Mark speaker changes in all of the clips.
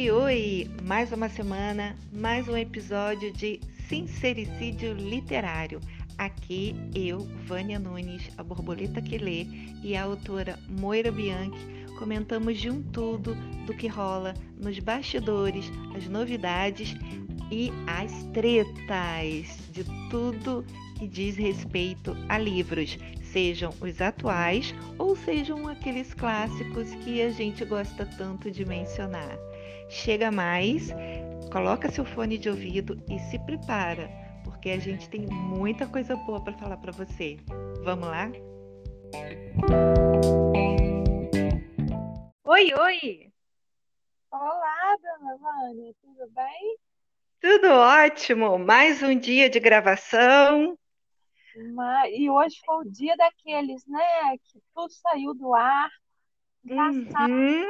Speaker 1: Oi, oi! Mais uma semana, mais um episódio de Sincericídio Literário. Aqui eu, Vânia Nunes, a borboleta que lê, e a autora Moira Bianchi comentamos de um tudo do que rola nos bastidores, as novidades e as tretas de tudo que diz respeito a livros, sejam os atuais ou sejam aqueles clássicos que a gente gosta tanto de mencionar. Chega mais, coloca seu fone de ouvido e se prepara, porque a gente tem muita coisa boa para falar para você. Vamos lá? Oi, oi!
Speaker 2: Olá, dona Vânia, tudo bem?
Speaker 1: Tudo ótimo! Mais um dia de gravação.
Speaker 2: Mas, e hoje foi o dia daqueles, né? Que tudo saiu do ar. Engraçado.
Speaker 1: Uhum.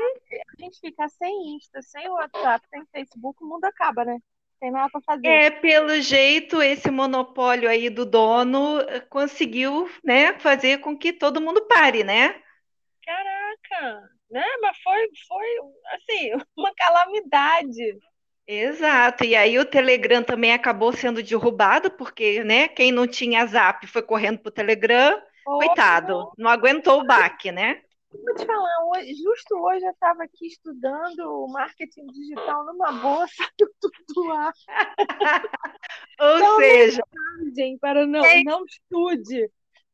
Speaker 2: A gente fica sem Insta, sem WhatsApp, sem Facebook, o mundo acaba, né? Tem nada para fazer.
Speaker 1: É, pelo jeito, esse monopólio aí do dono conseguiu, né, fazer com que todo mundo pare, né?
Speaker 2: Caraca, né? Mas foi, foi assim, uma calamidade.
Speaker 1: Exato. E aí o Telegram também acabou sendo derrubado, porque, né, quem não tinha Zap foi correndo pro Telegram. Coitado, não aguentou o baque, né?
Speaker 2: Vou te falar, hoje, justo hoje eu estava aqui estudando marketing digital numa boa, saiu tudo lá.
Speaker 1: Ou
Speaker 2: Então,
Speaker 1: seja,
Speaker 2: para não,
Speaker 1: É.
Speaker 2: não estude.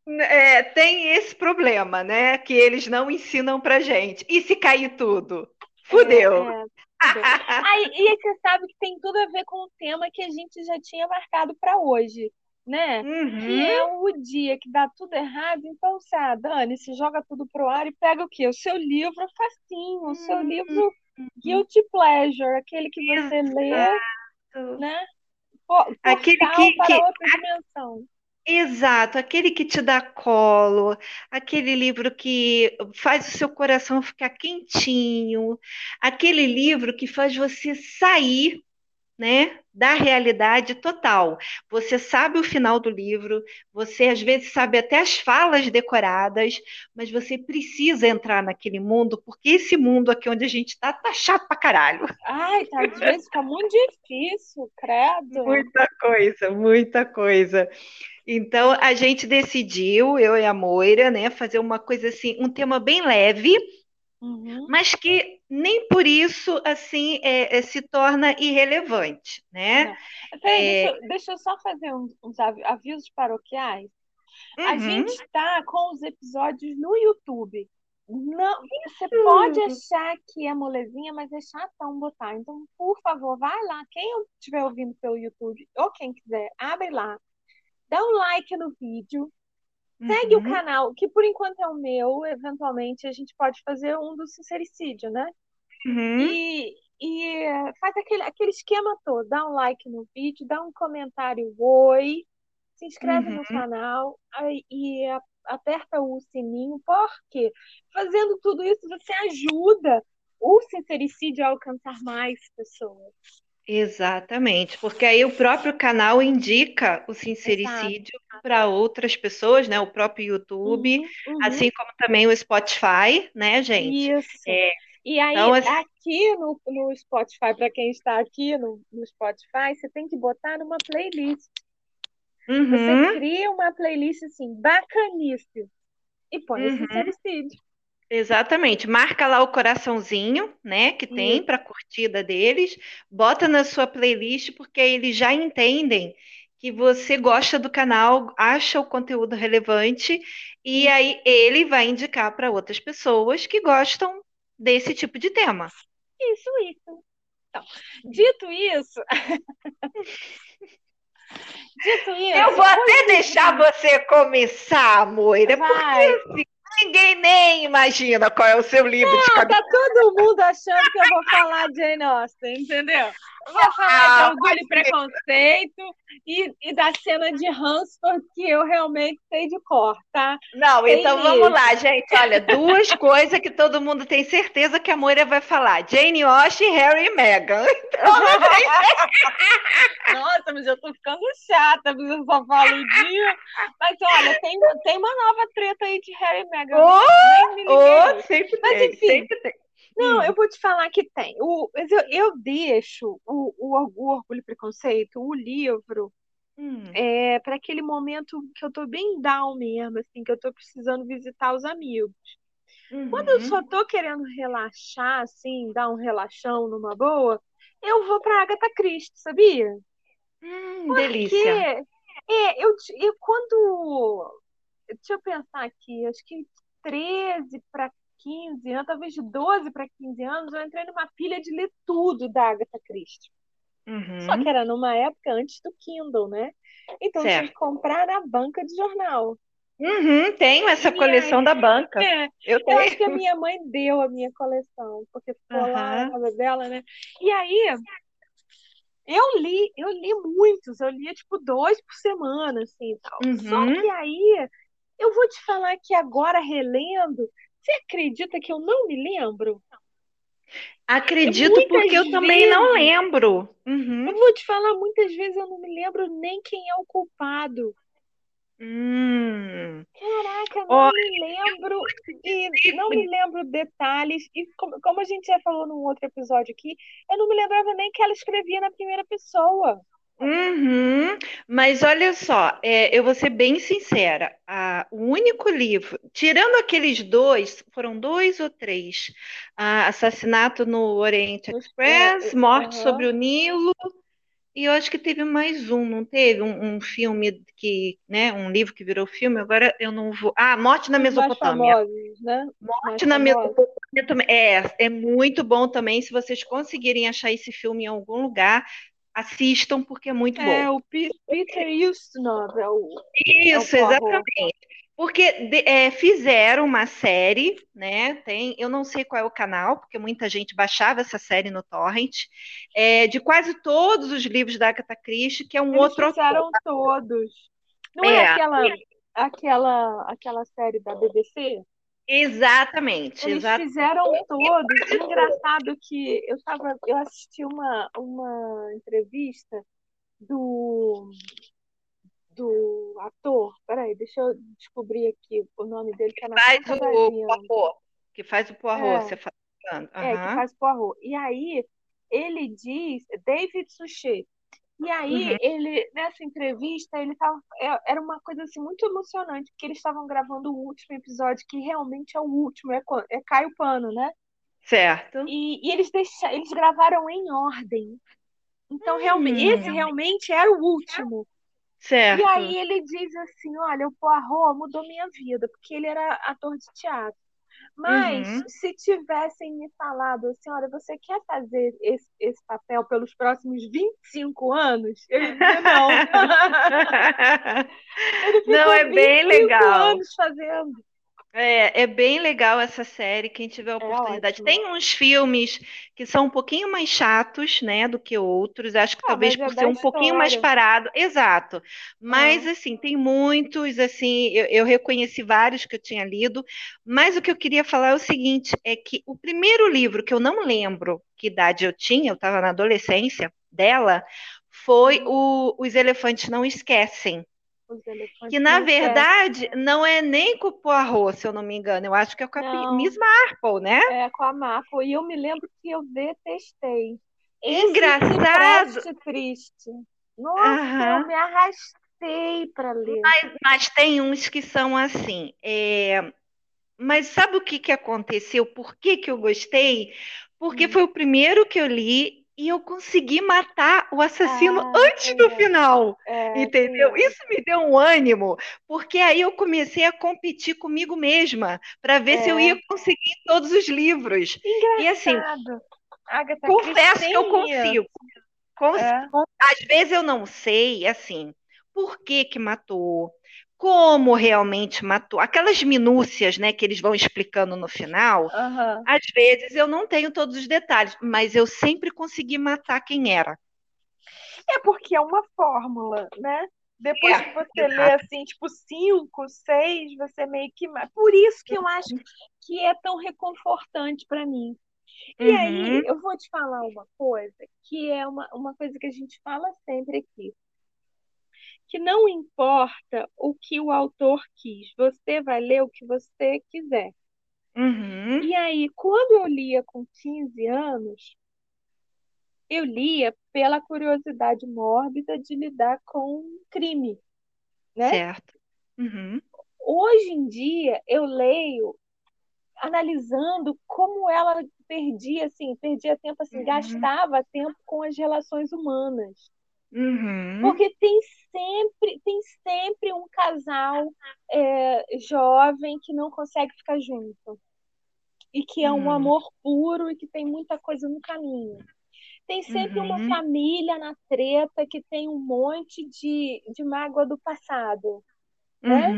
Speaker 1: é, tem esse problema, né, que eles não ensinam pra gente. E se cair tudo? Fudeu.
Speaker 2: É, é. Aí, e você sabe que tem tudo a ver com o tema que a gente já tinha marcado para hoje, né? Que
Speaker 1: Uhum.
Speaker 2: é o dia que dá tudo errado. Então, você, ah, Dani, se joga tudo pro ar e pega o quê? O seu livro facinho, o seu
Speaker 1: Uhum.
Speaker 2: livro guilty pleasure, aquele que você lê, né? Po-
Speaker 1: Aquele que-
Speaker 2: para
Speaker 1: que-
Speaker 2: outra dimensão.
Speaker 1: Exato, aquele que te dá colo, aquele livro que faz o seu coração ficar quentinho, aquele livro que faz você sair, né, da realidade total. Você sabe o final do livro, você às vezes sabe até as falas decoradas, mas você precisa entrar naquele mundo, porque esse mundo aqui onde a gente está tá chato pra caralho.
Speaker 2: Ai, tá, às vezes fica muito difícil, credo.
Speaker 1: Muita coisa, muita coisa. Então, a gente decidiu, eu e a Moira, né, fazer uma coisa assim, um tema bem leve,
Speaker 2: Uhum.
Speaker 1: mas que nem por isso, assim, é, é, se torna irrelevante, né?
Speaker 2: Peraí,
Speaker 1: É.
Speaker 2: deixa, eu- deixa eu só fazer uns, uns avi- avisos paroquiais. A
Speaker 1: Uhum.
Speaker 2: gente está com os episódios no YouTube. Não, você pode achar que é molezinha, mas é chatão botar. Então, por favor, vai lá. Quem estiver ouvindo pelo YouTube, ou quem quiser, abre lá. Dá um like no vídeo. Segue o
Speaker 1: Uhum.
Speaker 2: canal, que por enquanto é o meu. Eventualmente a gente pode fazer um do sincericídio, né?
Speaker 1: Uhum.
Speaker 2: E, e eh, faz aquele, aquele esquema todo. Dá um like no vídeo, dá um comentário oi, se inscreve no
Speaker 1: Uhum.
Speaker 2: canal aí- e aperta o sininho, porque fazendo tudo isso você ajuda o sincericídio a alcançar mais pessoas.
Speaker 1: Exatamente, porque aí o próprio canal indica o sincericídio para outras pessoas, né? O próprio YouTube,
Speaker 2: Uhum, uhum.
Speaker 1: assim como também o Spotify, né, gente?
Speaker 2: Isso.
Speaker 1: É,
Speaker 2: E aí,
Speaker 1: então, assim-
Speaker 2: aqui no, no Spotify, para quem está aqui no, no Spotify, você tem que botar numa playlist. Você
Speaker 1: Uhum.
Speaker 2: cria uma playlist assim, bacaníssima, e põe o
Speaker 1: Uhum.
Speaker 2: sincericídio.
Speaker 1: Exatamente, marca lá o coraçãozinho, né, que tem para curtida deles, bota na sua playlist, porque aí eles já entendem que você gosta do canal, acha o conteúdo relevante, e aí ele vai indicar para outras pessoas que gostam desse tipo de tema.
Speaker 2: Isso, isso. Então, dito isso, dito isso,
Speaker 1: Eu vou até deixar você começar, Moira, porque ninguém nem imagina qual é o seu livro de
Speaker 2: Não,
Speaker 1: cabeceira.
Speaker 2: tá todo mundo achando que eu vou falar de Jane Austen, entendeu? Vou falar de
Speaker 1: Ah,
Speaker 2: orgulho e preconceito e, e da cena de Hansford que eu realmente sei de cor, tá?
Speaker 1: Não,
Speaker 2: Tem
Speaker 1: então
Speaker 2: mesmo.
Speaker 1: vamos lá, gente. Olha, duas coisas que todo mundo tem certeza que a Moira vai falar: Jane Austen, Harry e Meghan.
Speaker 2: Nossa, mas eu tô ficando chata, mas eu só falo dia. Mas olha, tem, tem uma nova treta aí de Harry e Meghan.
Speaker 1: Ô,
Speaker 2: hoje.
Speaker 1: sempre
Speaker 2: Mas
Speaker 1: tem,
Speaker 2: enfim.
Speaker 1: sempre tem.
Speaker 2: Não,
Speaker 1: Hum,
Speaker 2: eu vou te falar que tem. O, mas eu, eu deixo o, o, o Orgulho e Preconceito, o livro,
Speaker 1: hum,
Speaker 2: é, para aquele momento que eu tô bem down mesmo, assim, que eu tô precisando visitar os amigos. Quando eu só
Speaker 1: uhum.
Speaker 2: tô querendo relaxar, assim, dar um relaxão numa boa, eu vou pra Agatha Christie, sabia?
Speaker 1: Hum,
Speaker 2: Porque
Speaker 1: delícia.
Speaker 2: é, eu, eu quando. Deixa eu pensar aqui, acho que 13 para 15 anos, talvez de 12 para 15 anos, eu entrei numa pilha de ler tudo da Agatha Christie. Só que
Speaker 1: Uhum,
Speaker 2: era numa época antes do Kindle, né? Então eu tinha que
Speaker 1: certo.
Speaker 2: comprar na banca de jornal.
Speaker 1: Uhum, tenho essa
Speaker 2: E aí,
Speaker 1: coleção da banca.
Speaker 2: é,
Speaker 1: Eu
Speaker 2: eu acho que a minha mãe deu a minha coleção, porque ficou lá na casa dela, né? E aí, eu li, eu li muitos, eu lia tipo dois por semana, assim, tal. Só que
Speaker 1: uhum.
Speaker 2: aí, eu vou te falar que agora relendo, você acredita que eu não me lembro?
Speaker 1: Acredito porque
Speaker 2: Muitas
Speaker 1: eu também não
Speaker 2: vezes,
Speaker 1: lembro.
Speaker 2: eu
Speaker 1: Uhum.
Speaker 2: vou te falar, muitas vezes eu não me lembro nem quem é o culpado.
Speaker 1: Hum.
Speaker 2: Caraca, não me lembro e não me lembro detalhes. E como, como a gente já falou num outro episódio aqui, eu não me lembrava nem que ela escrevia na primeira pessoa.
Speaker 1: Uhum. Mas olha só, é, eu vou ser bem sincera. a- o único livro, tirando aqueles dois, foram dois ou três, ah, Assassinato no Oriente Express,
Speaker 2: é,
Speaker 1: Morte sobre
Speaker 2: aham.
Speaker 1: o Nilo, e eu acho que teve mais um, não teve? Um, um filme que, né, um livro que virou filme, agora eu não vou. Ah, Morte na
Speaker 2: Os mais
Speaker 1: Mesopotâmia.
Speaker 2: famosos, né? Os mais
Speaker 1: Morte na
Speaker 2: famosos.
Speaker 1: Mesopotâmia também. É, é muito bom também. Se vocês conseguirem achar esse filme em algum lugar, assistam, porque é muito
Speaker 2: É,
Speaker 1: bom.
Speaker 2: o Pe- Peter Ustinov é o, é o
Speaker 1: Isso, exatamente. Porque de- é, fizeram uma série, né? Tem, eu não sei qual é o canal, porque muita gente baixava essa série no Torrent, é, de quase todos os livros da Agatha Christie, que é um
Speaker 2: Eles
Speaker 1: outro autor.
Speaker 2: fizeram todos. Não é
Speaker 1: É,
Speaker 2: aquela, aquela, aquela série da BBC?
Speaker 1: Exatamente,
Speaker 2: Eles
Speaker 1: exatamente.
Speaker 2: fizeram todos. Engraçado que eu tava, eu assisti uma, uma entrevista do, do ator. Peraí, deixa eu descobrir aqui o nome dele, na
Speaker 1: Faz o. Poirot, que faz o Poirot,
Speaker 2: É,
Speaker 1: você falando.
Speaker 2: é, que faz Poirot. E aí ele diz, David Suchet. E aí
Speaker 1: Uhum.
Speaker 2: ele nessa entrevista ele tava, é- era uma coisa assim muito emocionante, porque eles estavam gravando o último episódio, que realmente é o último, é, é Caio Pano, né?
Speaker 1: Certo.
Speaker 2: E, e eles deixa, eles gravaram em ordem. Então, realmente, esse
Speaker 1: Hum,
Speaker 2: realmente era o último. E
Speaker 1: certo.
Speaker 2: aí ele diz assim, olha, o Poirot mudou minha vida, porque ele era ator de teatro. Mas
Speaker 1: Uhum.
Speaker 2: se tivessem me falado assim, olha, você quer fazer esse, esse papel pelos próximos 25 anos? Eu ia dizer não.
Speaker 1: Não, é bem
Speaker 2: 25
Speaker 1: legal.
Speaker 2: anos fazendo.
Speaker 1: É, é bem legal essa série, quem tiver a
Speaker 2: É
Speaker 1: oportunidade.
Speaker 2: ótimo.
Speaker 1: Tem uns filmes que são um pouquinho mais chatos, né, do que outros. Acho que
Speaker 2: Ah,
Speaker 1: talvez
Speaker 2: mas é
Speaker 1: por ser um pouquinho mais
Speaker 2: história.
Speaker 1: parado. Exato. Mas,
Speaker 2: Ah,
Speaker 1: assim, tem muitos, assim, eu, eu reconheci vários que eu tinha lido. Mas o que eu queria falar é o seguinte, é que o primeiro livro que eu não lembro que idade eu tinha, eu estava na adolescência dela, foi
Speaker 2: hum,
Speaker 1: o Os Elefantes Não Esquecem. Que na verdade não é nem com o Poirot, se eu não me engano. Eu acho que é com a
Speaker 2: Não,
Speaker 1: Miss Marple, né?
Speaker 2: é com a Marco. E eu me lembro que eu detestei. Esse
Speaker 1: Engraçado.
Speaker 2: Cipreste Triste. Nossa, eu
Speaker 1: Aham.
Speaker 2: me arrastei para ler.
Speaker 1: Mas tem uns que são assim. é, Mas sabe o que que aconteceu? Por que que eu gostei? Porque
Speaker 2: Hum.
Speaker 1: foi o primeiro que eu li e eu consegui matar o assassino
Speaker 2: Ah,
Speaker 1: antes do
Speaker 2: conheço.
Speaker 1: final.
Speaker 2: É,
Speaker 1: Entendeu?
Speaker 2: conheço.
Speaker 1: Isso me deu um ânimo, porque aí eu comecei a competir comigo mesma para ver se eu
Speaker 2: É.
Speaker 1: ia conseguir todos os livros. E assim,
Speaker 2: Engraçado. Agatha
Speaker 1: confesso que eu
Speaker 2: isso.
Speaker 1: consigo. Cons-
Speaker 2: É.
Speaker 1: Às vezes eu não sei, assim, por que que matou, como realmente matou, aquelas minúcias, né, que eles vão explicando no final.
Speaker 2: Aham.
Speaker 1: Às vezes eu não tenho todos os detalhes, mas eu sempre consegui matar quem era.
Speaker 2: É porque é uma fórmula, né? Depois que
Speaker 1: É,
Speaker 2: você lê assim, tipo, cinco, seis, você meio que. Por isso que eu acho que é tão reconfortante para mim. E aí,
Speaker 1: Uhum,
Speaker 2: eu vou te falar uma coisa que é uma, uma coisa que a gente fala sempre aqui, que não importa o que o autor quis, você vai ler o que você quiser.
Speaker 1: Uhum.
Speaker 2: E aí, quando eu lia com 15 anos, eu lia pela curiosidade mórbida de lidar com crime, né?
Speaker 1: Certo. Uhum.
Speaker 2: Hoje em dia, eu leio analisando como ela perdia, assim, perdia tempo, assim,
Speaker 1: Uhum.
Speaker 2: gastava tempo com as relações humanas.
Speaker 1: Uhum.
Speaker 2: Porque tem sempre, tem sempre um casal é, jovem que não consegue ficar junto. E que é um
Speaker 1: Hum.
Speaker 2: amor puro e que tem muita coisa no caminho. Tem sempre uma
Speaker 1: Uhum.
Speaker 2: família na treta que tem um monte de, de mágoa do passado, né?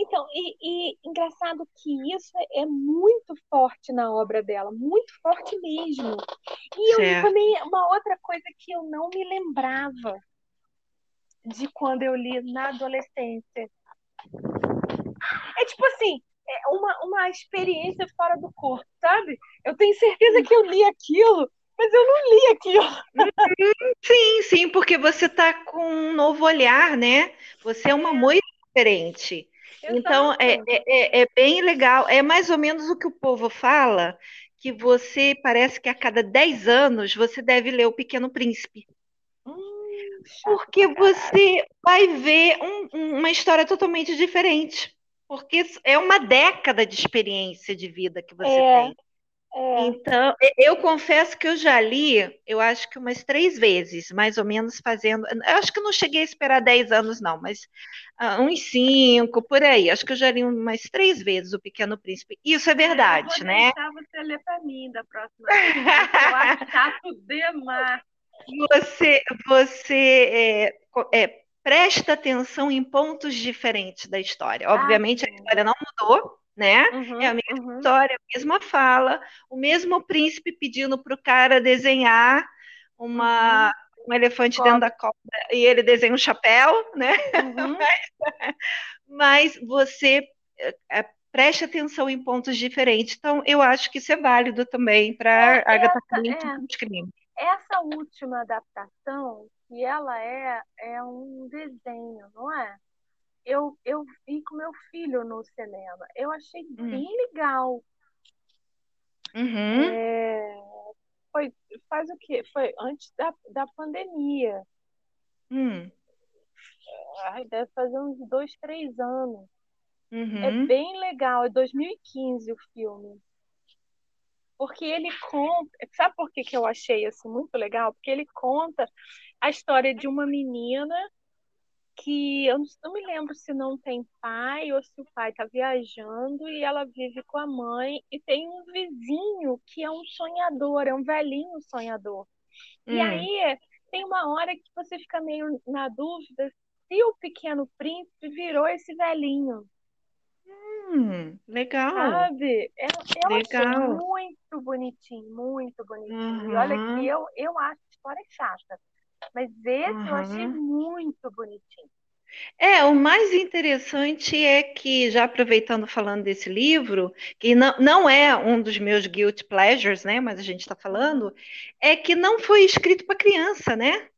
Speaker 2: Então, e, e engraçado que isso é muito forte na obra dela, muito forte mesmo. E eu também, uma outra coisa que eu não me lembrava de quando eu li na adolescência. É tipo assim, é uma, uma experiência fora do corpo, sabe? Eu tenho certeza que eu li aquilo, mas eu não li aquilo.
Speaker 1: Sim, sim, porque você está com um novo olhar, né? Você é uma moita diferente. Então, é, é, é- é bem legal. É mais ou menos o que o povo fala, que você parece que a cada 10 anos você deve ler O Pequeno Príncipe.
Speaker 2: Hum,
Speaker 1: Porque você vai ver um- uma história totalmente diferente. Porque é uma década de experiência de vida que você
Speaker 2: É,
Speaker 1: tem.
Speaker 2: É.
Speaker 1: Então, eu confesso que eu já li, eu acho que umas três vezes, mais ou menos fazendo. Eu acho que eu não cheguei a esperar 10 anos, não, mas ah, uns cinco, por aí. Acho que eu já li umas três vezes O Pequeno Príncipe. Isso é
Speaker 2: Eu
Speaker 1: verdade,
Speaker 2: vou
Speaker 1: né?
Speaker 2: deixar você ler pra mim da próxima vez, eu acho chato demais.
Speaker 1: Você, você é, é, presta atenção em pontos diferentes da história. Obviamente, a
Speaker 2: sim.
Speaker 1: história não mudou, né?
Speaker 2: Uhum,
Speaker 1: É a mesma
Speaker 2: uhum.
Speaker 1: história, a mesma fala, o mesmo príncipe pedindo para o cara desenhar uma, um elefante
Speaker 2: Cobra.
Speaker 1: dentro da cobra e ele desenha um chapéu, né?
Speaker 2: Uhum.
Speaker 1: Mas você é, é, preste atenção em pontos diferentes. Então, eu acho que isso é válido também para
Speaker 2: É,
Speaker 1: Agatha Christie
Speaker 2: é.
Speaker 1: e os crimes.
Speaker 2: Essa última adaptação, que ela é, é um desenho, não é? Eu, eu vi com meu filho no cinema. Eu achei
Speaker 1: Hum.
Speaker 2: bem legal.
Speaker 1: Uhum.
Speaker 2: É, foi, faz o quê? Foi antes da, da pandemia.
Speaker 1: Hum.
Speaker 2: Ai, deve fazer uns dois, três anos. É
Speaker 1: Uhum.
Speaker 2: bem legal. É 2015 o filme. Porque ele conta. Sabe por que, que eu achei assim, muito legal? Porque ele conta a história de uma menina que eu não, me lembro se não tem pai ou se o pai está viajando e ela vive com a mãe e tem um vizinho que é um sonhador, é um velhinho sonhador. E
Speaker 1: Hum.
Speaker 2: aí tem uma hora que você fica meio na dúvida se o pequeno príncipe virou esse velhinho.
Speaker 1: Hum, legal.
Speaker 2: Sabe? Eu, eu achei
Speaker 1: Legal.
Speaker 2: muito bonitinho, muito bonitinho. E olha
Speaker 1: Uhum.
Speaker 2: que eu, eu acho a história chata. Mas esse eu achei
Speaker 1: Uhum.
Speaker 2: muito bonitinho.
Speaker 1: É, o mais interessante é que, já aproveitando falando desse livro, que não, não é um dos meus guilty pleasures, né? Mas a gente está falando, é que não foi escrito para criança, né?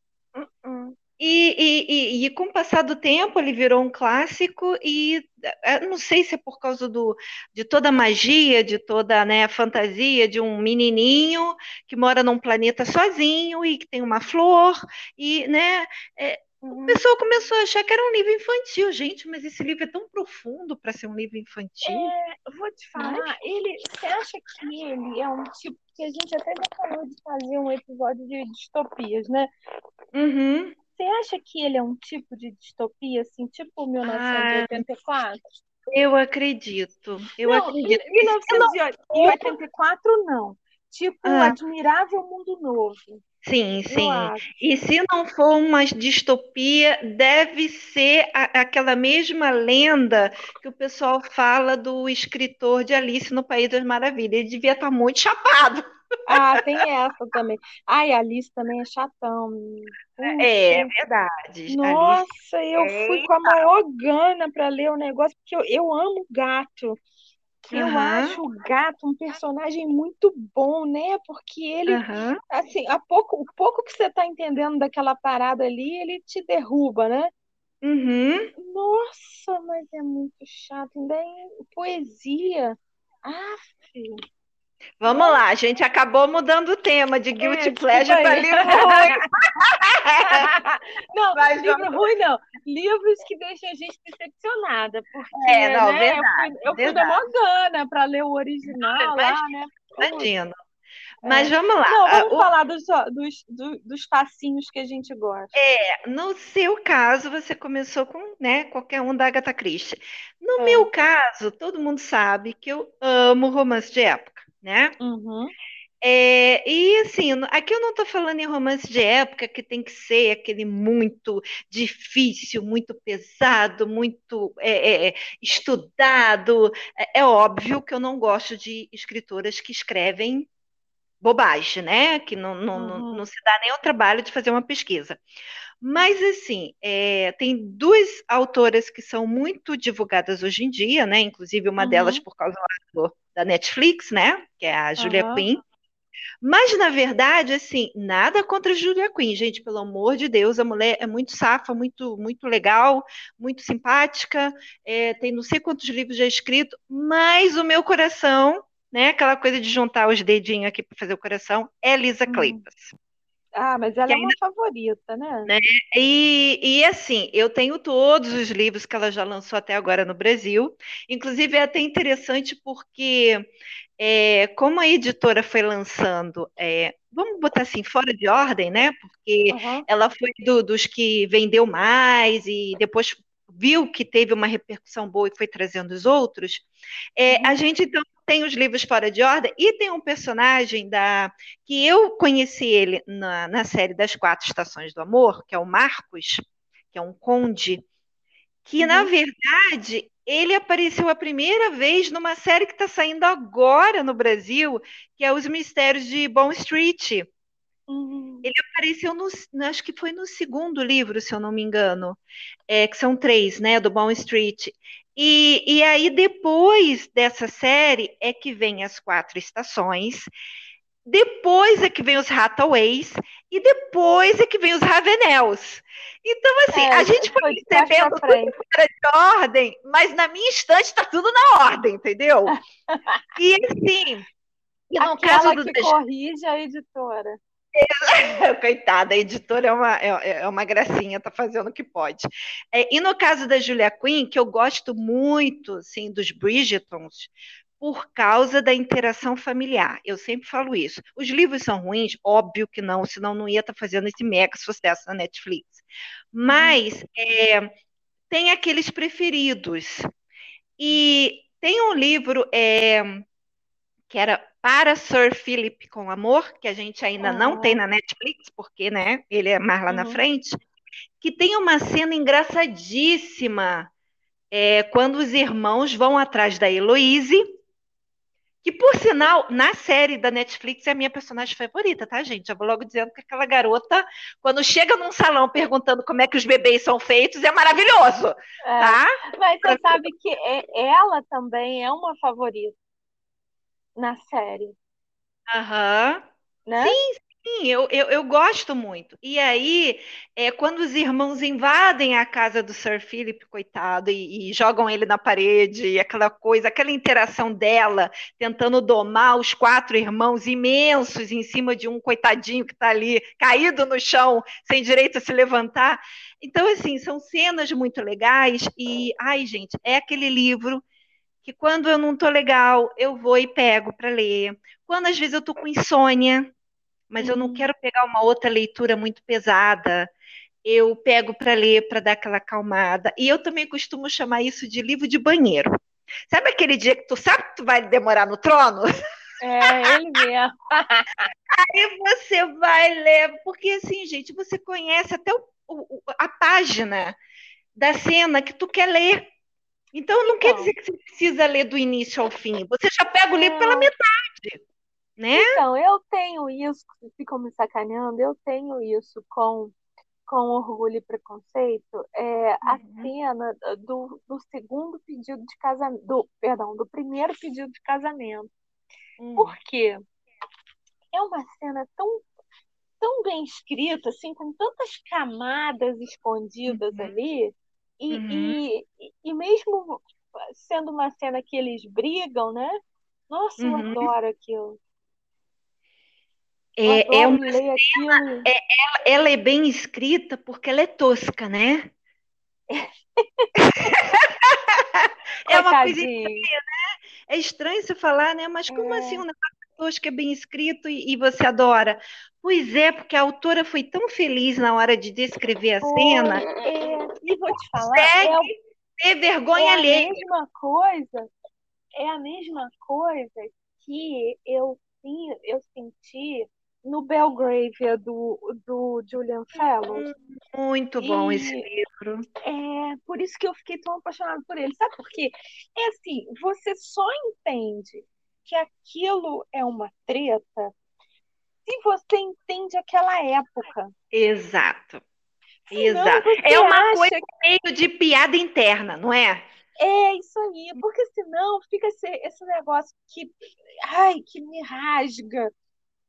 Speaker 2: Uhum.
Speaker 1: E, e, e, e com o passar do tempo ele virou um clássico e eh, não sei se é por causa do, de toda a magia, de toda né, a fantasia de um menininho que mora num planeta sozinho e que tem uma flor e né, é, o pessoal começou a achar que era um livro infantil. Gente, mas esse livro é tão profundo para ser um livro infantil.
Speaker 2: É, vou te falar, ele, você acha que ele é um tipo que a gente até já falou de fazer um episódio de distopias, né?
Speaker 1: Uhum.
Speaker 2: Você acha que ele é um tipo de distopia, assim, tipo 1984?
Speaker 1: Eu acredito. Eu
Speaker 2: não,
Speaker 1: acredito.
Speaker 2: em 1984 não. Tipo
Speaker 1: Ah.
Speaker 2: Admirável Mundo Novo.
Speaker 1: Sim, sim. E se não for uma distopia, deve ser a- aquela mesma lenda que o pessoal fala do escritor de Alice no País das Maravilhas. Ele devia estar muito chapado.
Speaker 2: Ah, tem essa também. Ai, a Alice também é chatão. menina.
Speaker 1: É,
Speaker 2: Puxa.
Speaker 1: verdade. Alice
Speaker 2: Nossa, eu fui com a maior gana para ler o negócio, porque eu, eu amo gato. Eu
Speaker 1: Aham.
Speaker 2: acho o gato um personagem muito bom, né? Porque ele,
Speaker 1: Aham.
Speaker 2: assim, a pouco, o pouco que você tá entendendo daquela parada ali, ele te derruba, né?
Speaker 1: Uhum.
Speaker 2: Nossa, mas é muito chato. Ainda é poesia. Ah, filho.
Speaker 1: Vamos lá, a gente acabou mudando o tema de Guilty é, Pleasure para livro ruim.
Speaker 2: não, Mas livro vamos... ruim não. Livros que deixam a gente decepcionada. Porque, é, não, né, verdade, eu fui, eu fui da Morgana para ler o original lá, né?
Speaker 1: Imagino. Mas é. vamos lá.
Speaker 2: Não, vamos uh, falar dos, dos, dos, dos passinhos que a gente gosta.
Speaker 1: É, no seu caso, você começou com né, qualquer um da Agatha Christie. No é. meu caso, todo mundo sabe que eu amo romance de época né?
Speaker 2: Uhum.
Speaker 1: É, e assim, aqui eu não estou falando em romance de época que tem que ser aquele muito difícil, muito pesado, muito é, é, estudado. É, é, óbvio que eu não gosto de escritoras que escrevem bobagem, né? Que não, não, uhum. não, não se dá nem o trabalho de fazer uma pesquisa. Mas, assim, é, tem duas autoras que são muito divulgadas hoje em dia, né? Inclusive uma uhum. delas por causa do, da Netflix, né? Que é a Julia uhum. Quinn. Mas, na verdade, assim, nada contra a Julia Quinn, gente, pelo amor de Deus, a mulher é muito safa, muito, muito legal, muito simpática, é, tem não sei quantos livros já escrito, mas o meu coração, né, aquela coisa de juntar os dedinhos aqui para fazer o coração, é Lisa hum. Kleypas.
Speaker 2: Ah, mas ela que é uma favorita, né? né?
Speaker 1: E, e assim, eu tenho todos os livros que ela já lançou até agora no Brasil. Inclusive, é até interessante porque, é, como a editora foi lançando, é, vamos botar assim, fora de ordem, né? Porque uhum. ela foi do, dos que vendeu mais e depois viu que teve uma repercussão boa e foi trazendo os outros. É, uhum. A gente então tem os livros fora de ordem e tem um personagem da que eu conheci ele na, na série das quatro estações do amor, que é o Marcos, que é um conde, que uhum. na verdade ele apareceu a primeira vez numa série que está saindo agora no Brasil, que é Os Mistérios de Bond Street.
Speaker 2: Uhum.
Speaker 1: Ele apareceu no, acho que foi no segundo livro, se eu não me engano, é, que são três, né, do Bond Street. E, e aí, depois dessa série, é que vem as quatro estações, depois é que vem os Hathaways, e depois é que vem os Ravenels. Então, assim, é, a gente foi percebendo tudo fora de ordem, mas na minha estante está tudo na ordem, entendeu? e assim,
Speaker 2: e no Aquela caso do que corrige a editora.
Speaker 1: Coitada, a editora é uma, é, é, uma gracinha, tá fazendo o que pode. É, e no caso da Julia Quinn, que eu gosto muito assim, dos Bridgetons, por causa da interação familiar. Eu sempre falo isso. Os livros são ruins? Óbvio que não, senão não ia estar tá fazendo esse mega sucesso na Netflix. Mas é, tem aqueles preferidos. E tem um livro é, que era para Sir Philip com Amor, que a gente ainda não tem na Netflix, porque né, ele é mais lá uhum. na frente, que tem uma cena engraçadíssima é, quando os irmãos vão atrás da Heloise, que por sinal, na série da Netflix é a minha personagem favorita, tá, gente? Já vou logo dizendo que aquela garota, quando chega num salão perguntando como é que os bebês são feitos, é maravilhoso, é, tá?
Speaker 2: Mas você sabe que é, ela também é uma favorita na série.
Speaker 1: Aham.
Speaker 2: Né?
Speaker 1: Sim, sim, eu, eu, eu gosto muito. E aí, é, quando os irmãos invadem a casa do Sir Philip, coitado, e, e jogam ele na parede, e aquela coisa, aquela interação dela, tentando domar os quatro irmãos imensos em cima de um coitadinho que está ali, caído no chão, sem direito a se levantar. Então, assim, são cenas muito legais, e, ai, gente, é aquele livro que quando eu não tô legal, eu vou e pego para ler. Quando às vezes eu tô com insônia, mas eu não uhum. quero pegar uma outra leitura muito pesada, eu pego para ler para dar aquela acalmada. E eu também costumo chamar isso de livro de banheiro. Sabe aquele dia que tu sabe que tu vai demorar no trono?
Speaker 2: É, ele mesmo.
Speaker 1: Aí você vai ler, porque assim, gente, você conhece até o, o, a página da cena que tu quer ler. Então, não então, quer dizer que você precisa ler do início ao fim. Você já pega o livro pela metade, né?
Speaker 2: Então, eu tenho isso, ficam me sacaneando, eu tenho isso com, com orgulho e preconceito. É, A uhum. cena do, do segundo pedido de casamento, do, perdão, do primeiro pedido de casamento. Uhum. Por quê? É uma cena tão tão bem escrita, assim, com tantas camadas escondidas uhum. ali, e, uhum. e, e mesmo sendo uma cena que eles brigam, né? Nossa, eu
Speaker 1: Uhum.
Speaker 2: adoro aquilo.
Speaker 1: É, é uma,
Speaker 2: ler aquilo.
Speaker 1: ela é bem escrita porque ela é tosca, né? É uma coisa
Speaker 2: Coitadinho.
Speaker 1: É estranho você falar, né? Mas como
Speaker 2: É.
Speaker 1: assim um negócio tosco é bem escrito e, e você adora? Pois é, porque a autora foi tão feliz na hora de descrever a cena,
Speaker 2: É, e vou te falar, é, o-
Speaker 1: consegue ter
Speaker 2: é
Speaker 1: vergonha
Speaker 2: a
Speaker 1: alheia.
Speaker 2: mesma coisa, é a mesma coisa que eu, sim- eu senti no Belgravia do, do Julian Fellows.
Speaker 1: Muito bom esse
Speaker 2: E
Speaker 1: livro.
Speaker 2: é por isso que eu fiquei tão apaixonada por ele. Sabe por quê? É assim, você só entende que aquilo é uma treta se você entende aquela época.
Speaker 1: Exato,
Speaker 2: Senão
Speaker 1: exato. É uma coisa meio de piada interna, não é?
Speaker 2: É isso aí, porque senão fica esse, esse negócio que, ai, que me rasga,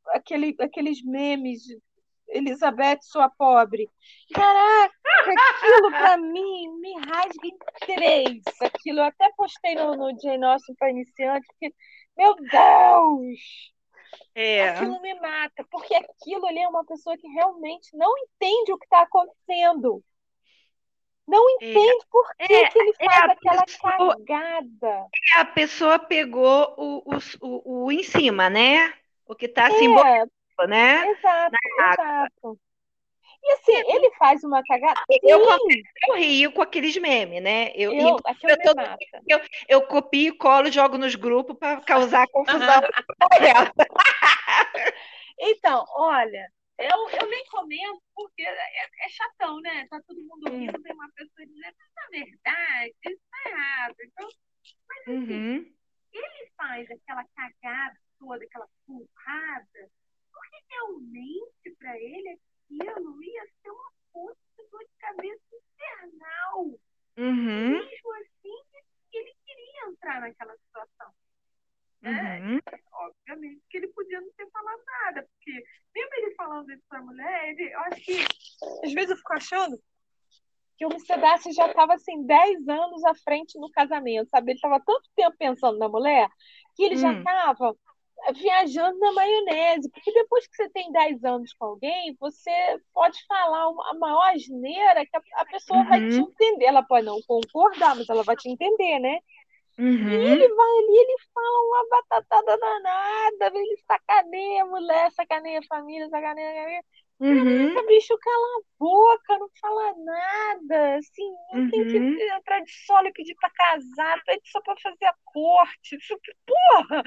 Speaker 2: aquele, aqueles memes de Elizabeth, sua pobre. Caraca, aquilo pra mim me rasga em três. Aquilo eu até postei no, no Jane Austen para iniciante, porque, meu Deus,
Speaker 1: É.
Speaker 2: aquilo me mata, porque aquilo ali é uma pessoa que realmente não entende o que está acontecendo. Não
Speaker 1: É.
Speaker 2: entende por que,
Speaker 1: É,
Speaker 2: que ele
Speaker 1: é
Speaker 2: faz aquela
Speaker 1: pessoa-
Speaker 2: cagada.
Speaker 1: A pessoa pegou o, o, o, o em cima, né? O que está
Speaker 2: É,
Speaker 1: né?
Speaker 2: exato, exato. E assim, ele faz uma cagada.
Speaker 1: Eu eu rio com aqueles memes, né? Eu,
Speaker 2: eu,
Speaker 1: eu, tô-
Speaker 2: mata.
Speaker 1: eu copio, colo, jogo nos grupos para causar confusão.
Speaker 2: Então, olha, eu, eu nem comento porque é, é chatão, né? Tá todo mundo
Speaker 1: Hum.
Speaker 2: rindo, tem uma pessoa dizendo, mas na verdade, isso tá errado. Então,
Speaker 1: Uhum.
Speaker 2: ele faz aquela cagada toda, aquela porrada, porque realmente para ele aquilo ia ser uma fonte de dor de cabeça infernal.
Speaker 1: Uhum.
Speaker 2: Mesmo assim, ele queria entrar naquela situação. né?
Speaker 1: Uhum.
Speaker 2: Obviamente que ele podia não ter falado nada, porque mesmo ele falando isso pra mulher, ele, eu acho que às vezes eu fico achando que o Darcy já estava assim 10 anos à frente no casamento, sabe? Ele estava tanto tempo pensando na mulher que ele já
Speaker 1: Hum.
Speaker 2: estava viajando na maionese, porque depois que você tem 10 anos com alguém, você pode falar uma- a maior asneira que a, a pessoa vai te
Speaker 1: Uhum.
Speaker 2: entender. Ela pode não concordar, mas ela vai te entender, né?
Speaker 1: Uhum.
Speaker 2: Ele vai ali, ele fala uma batatada danada, ele sacaneia a mulher, sacaneia a família, sacaneia.
Speaker 1: Uhum.
Speaker 2: O bicho cala a boca, não fala nada, assim, não tem que
Speaker 1: Uhum.
Speaker 2: entrar de solo e pedir pra casar, pede só pra fazer a corte. Porra,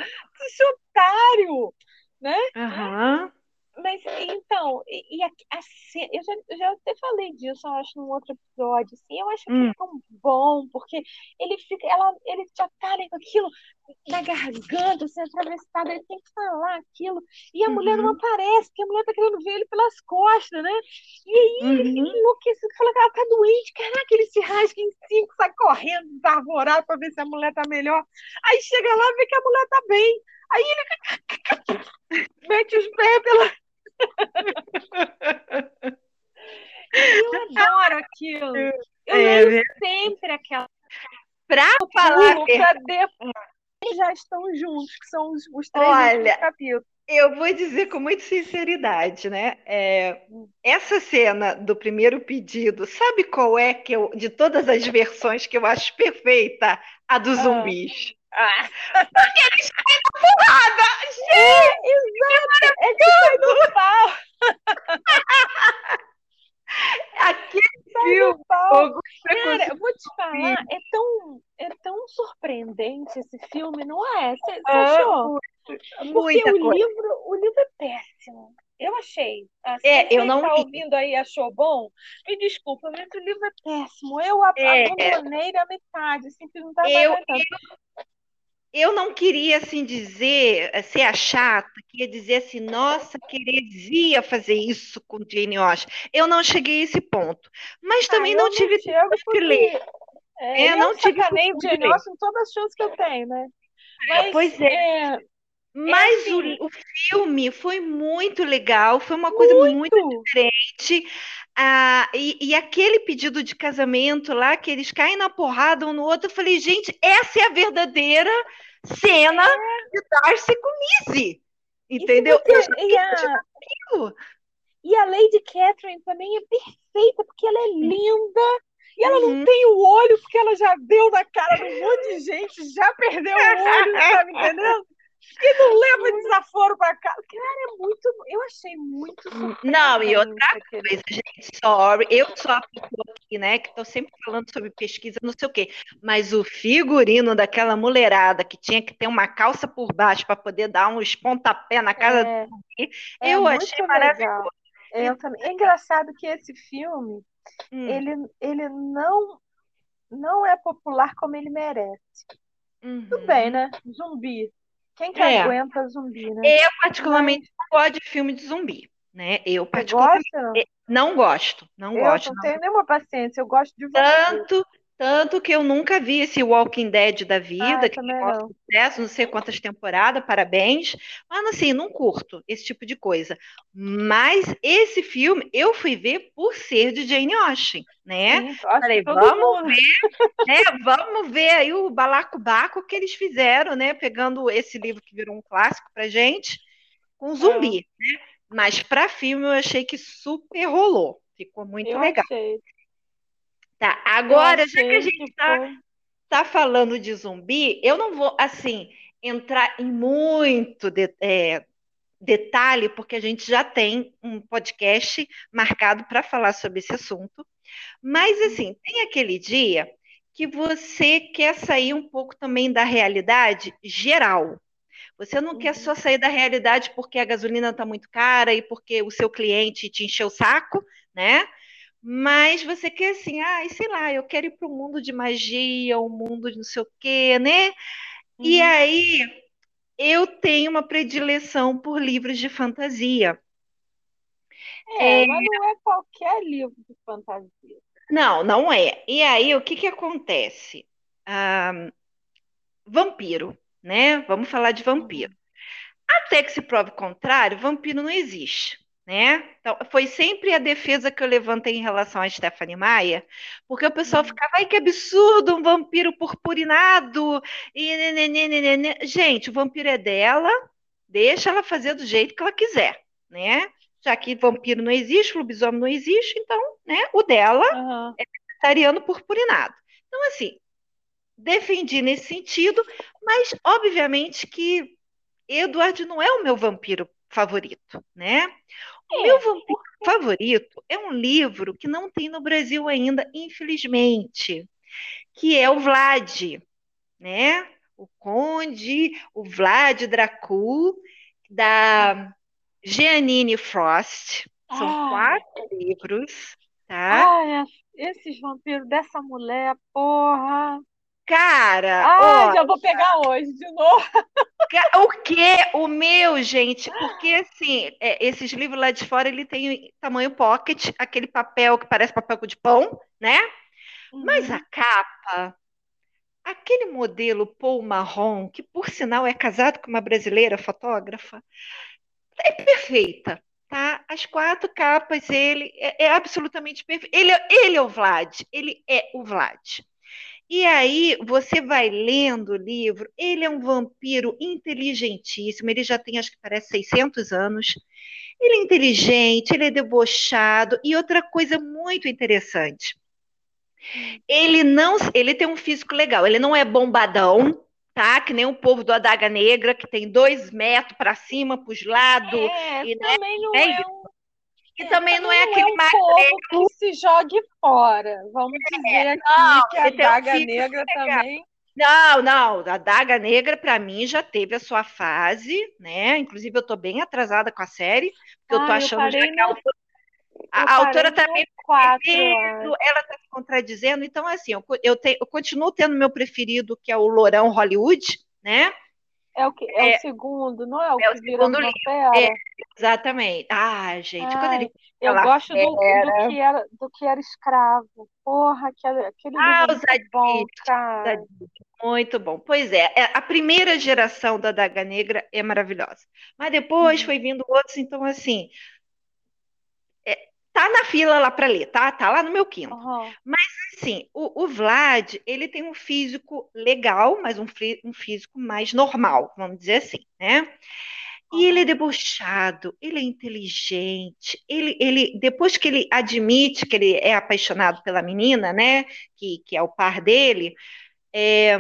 Speaker 2: esse otário, né?
Speaker 1: Aham.
Speaker 2: Mas então, e, e a, a ce- eu já, eu já até falei disso, eu acho, num outro episódio, assim, eu acho que
Speaker 1: Hum.
Speaker 2: é tão bom, porque ele fica, ela, ele já tá ali com aquilo na garganta, assim, atravessado, ele tem que falar aquilo, e a mulher não
Speaker 1: Uhum.
Speaker 2: aparece, porque a mulher tá querendo ver ele pelas costas, né? E aí ele
Speaker 1: Uhum.
Speaker 2: enlouquecido, fala que ela tá doente, caraca, ele se rasga em cinco, sai correndo, arvorado pra ver se a mulher tá melhor, aí chega lá e vê que a mulher tá bem, aí ele mete os pés pela Eu adoro aquilo. Eu
Speaker 1: É,
Speaker 2: leio sempre aquela
Speaker 1: Pra falar
Speaker 2: depois eles já estão juntos, que são os, os três
Speaker 1: Olha,
Speaker 2: capítulos.
Speaker 1: eu vou dizer com muita sinceridade, né? É, essa cena do primeiro pedido, sabe qual é que eu, de todas as versões que eu acho perfeita? A dos
Speaker 2: Ah.
Speaker 1: zumbis.
Speaker 2: Ah,
Speaker 1: Porrada!
Speaker 2: é, exato! É que sai do pau,
Speaker 1: Aquele
Speaker 2: sai
Speaker 1: filme,
Speaker 2: do pau.
Speaker 1: fogo,
Speaker 2: Cara, eu vou te falar, é tão, é tão surpreendente esse filme, não é? Você
Speaker 1: Ah,
Speaker 2: achou? Porque
Speaker 1: muita
Speaker 2: o
Speaker 1: coisa.
Speaker 2: livro, o livro é péssimo. Eu achei. Se
Speaker 1: É, eu não
Speaker 2: tá ouvindo aí achou bom, me desculpa, mas o livro é péssimo. Eu a-
Speaker 1: É.
Speaker 2: abandonei na metade, assim, não estava
Speaker 1: Eu,
Speaker 2: aguentando.
Speaker 1: Eu não queria assim dizer, eh, ser a chata, queria dizer assim, nossa, que heresia fazer isso com Jane Austen. Eu não cheguei a esse ponto. Mas
Speaker 2: Ah,
Speaker 1: também
Speaker 2: eu
Speaker 1: não
Speaker 2: não
Speaker 1: tive tempo de ler.
Speaker 2: porque é,
Speaker 1: É,
Speaker 2: eu
Speaker 1: não tive tempo de
Speaker 2: Jane. Austen em todas as chances que eu tenho, né? Mas
Speaker 1: Pois é.
Speaker 2: é,
Speaker 1: Mas
Speaker 2: assim.
Speaker 1: o, o filme foi muito legal, foi uma coisa muito
Speaker 2: muito.
Speaker 1: diferente. Ah, e, e aquele pedido de casamento lá, que eles caem na porrada um no outro, eu falei, gente, essa é a verdadeira cena de Darcy com Lizzie. Entendeu?
Speaker 2: Você,
Speaker 1: Eu já
Speaker 2: e, a, e a Lady Catherine também é perfeita, porque ela é linda. E ela não
Speaker 1: Uhum.
Speaker 2: tem o olho, porque ela já deu na cara de um monte de gente, já perdeu o olho, me entendendo? E não leva desaforo pra casa. Cara, é muito. Eu achei muito
Speaker 1: Não, e outra
Speaker 2: aquele-
Speaker 1: coisa, gente, sorry, eu sou a pessoa aqui, né, que tô sempre falando sobre pesquisa, não sei o quê, mas o figurino daquela mulherada que tinha que ter uma calça por baixo para poder dar uns pontapé na casa do
Speaker 2: É,
Speaker 1: zumbi,
Speaker 2: é
Speaker 1: eu achei
Speaker 2: legal.
Speaker 1: maravilhoso.
Speaker 2: Eu também. É engraçado que esse filme,
Speaker 1: Hum,
Speaker 2: ele, ele não, não é popular como ele merece. Tudo
Speaker 1: uhum.
Speaker 2: bem, né? Zumbi. Quem que
Speaker 1: É.
Speaker 2: aguenta zumbi, né?
Speaker 1: Eu particularmente não gosto de filme de zumbi, né? Eu
Speaker 2: Você
Speaker 1: particularmente
Speaker 2: gosta?
Speaker 1: não gosto, não
Speaker 2: Eu
Speaker 1: gosto,
Speaker 2: não
Speaker 1: não.
Speaker 2: tenho nenhuma paciência. Eu gosto de vampiro.
Speaker 1: Tanto, tanto que eu nunca vi esse Walking Dead da vida,
Speaker 2: Ah,
Speaker 1: que
Speaker 2: não.
Speaker 1: sucesso, não sei quantas temporadas, parabéns. Mas assim, não curto esse tipo de coisa. Mas esse filme eu fui ver por ser de Jane Austen, né?
Speaker 2: Sim,
Speaker 1: Falei, vamos
Speaker 2: mundo.
Speaker 1: né? Vamos ver aí o balacobaco que eles fizeram, né? Pegando esse livro que virou um clássico pra gente, com zumbi, né? Mas para filme eu achei que super rolou. Ficou muito
Speaker 2: Eu
Speaker 1: legal.
Speaker 2: achei.
Speaker 1: Tá, agora, já que a gente
Speaker 2: que
Speaker 1: tá, tá falando de zumbi, eu não vou, assim, entrar em muito de- é, detalhe, porque a gente já tem um podcast marcado para falar sobre esse assunto. Mas, assim, tem aquele dia que você quer sair um pouco também da realidade geral. Você não quer
Speaker 2: Uhum.
Speaker 1: só sair da realidade porque a gasolina está muito cara e porque o seu cliente te encheu o saco, né? Mas você quer assim, ah, sei lá, eu quero ir para um mundo de magia, um mundo de não sei o quê, né? E
Speaker 2: Uhum.
Speaker 1: aí eu tenho uma predileção por livros de fantasia.
Speaker 2: É, mas não é qualquer livro de fantasia.
Speaker 1: Não, não é. E aí, o que que acontece? Ah, vampiro, né? Vamos falar de vampiro. Até que se prove o contrário, vampiro não existe, né? Então, foi sempre a defesa que eu levantei em relação a Stephanie Meyer, porque o pessoal
Speaker 2: Uhum.
Speaker 1: ficava, ai, que absurdo, um vampiro purpurinado, e. Gente, o vampiro é dela, deixa ela fazer do jeito que ela quiser, né? Já que vampiro não existe, lobisomem não existe, então, né, o dela
Speaker 2: Aham.
Speaker 1: vegetariano purpurinado. Então, assim, defendi nesse sentido, mas obviamente que Edward não é o meu vampiro favorito, né?
Speaker 2: É.
Speaker 1: meu vampiro favorito é um livro que não tem no Brasil ainda, infelizmente, que é o Vlad, né? O Conde, o Vlad Dracul, da Jeanine Frost. São
Speaker 2: Ai.
Speaker 1: quatro livros, tá?
Speaker 2: Ai, esses vampiros dessa mulher, porra.
Speaker 1: Cara,
Speaker 2: Ai,
Speaker 1: ó,
Speaker 2: já vou pegar hoje de novo.
Speaker 1: O quê? O meu, gente, porque assim, é, esses livros lá de fora, ele tem tamanho pocket, aquele papel que parece papel de pão, né? Mas a
Speaker 2: Uhum.
Speaker 1: capa, aquele modelo Paul Marrom, que por sinal é casado com uma brasileira fotógrafa, é perfeita, tá? As quatro capas, ele é, é absolutamente perfeito. Ele, é- ele é o Vlad, ele é o Vlad. E aí você vai lendo o livro, ele é um vampiro inteligentíssimo, ele já tem, acho que parece 600 anos. Ele é inteligente, ele é debochado e outra coisa muito interessante. Ele não, ele tem um físico legal, ele não é bombadão, tá? Que nem o povo do Adaga Negra, que tem dois metros para cima, para os lados,
Speaker 2: É,
Speaker 1: e, né,
Speaker 2: também não
Speaker 1: é
Speaker 2: é um,
Speaker 1: E
Speaker 2: é,
Speaker 1: também não é
Speaker 2: também
Speaker 1: aquele
Speaker 2: um povo que se jogue fora. Vamos dizer aqui
Speaker 1: não,
Speaker 2: que a
Speaker 1: um
Speaker 2: Daga
Speaker 1: físico
Speaker 2: Negra também.
Speaker 1: Não, não, a Daga Negra para mim já teve a sua fase, né? Inclusive eu tô bem atrasada com a série, porque eu tô
Speaker 2: Ah, eu
Speaker 1: achando já que a autora, a autora tá meio
Speaker 2: 4, eu
Speaker 1: perdendo,
Speaker 2: acho.
Speaker 1: ela tá se contradizendo, então assim, eu, eu, te- eu continuo tendo meu preferido, que é o Lourão Hollywood, né?
Speaker 2: É o que, é o
Speaker 1: É,
Speaker 2: segundo, não é o
Speaker 1: é o
Speaker 2: que
Speaker 1: segundo
Speaker 2: numa
Speaker 1: livro, é, exatamente. Ah, gente, quando ele
Speaker 2: Ai, eu gosto do, do que era, do que era escravo. Porra, aquele, aquele livro
Speaker 1: ah,
Speaker 2: é muito bom, cara.
Speaker 1: Muito bom. Pois é, é, a primeira geração da Daga Negra é maravilhosa. Mas depois
Speaker 2: Uhum.
Speaker 1: foi vindo outros, então assim, é, tá na fila lá para ler, tá? Tá lá no meu quinto.
Speaker 2: Aham.
Speaker 1: Mas assim, o, o Vlad, ele tem um físico legal, mas um, um físico mais normal, vamos dizer assim, né? E ele é debochado, ele é inteligente, ele, ele, depois que ele admite que ele é apaixonado pela menina, né, que, que é o par dele, é,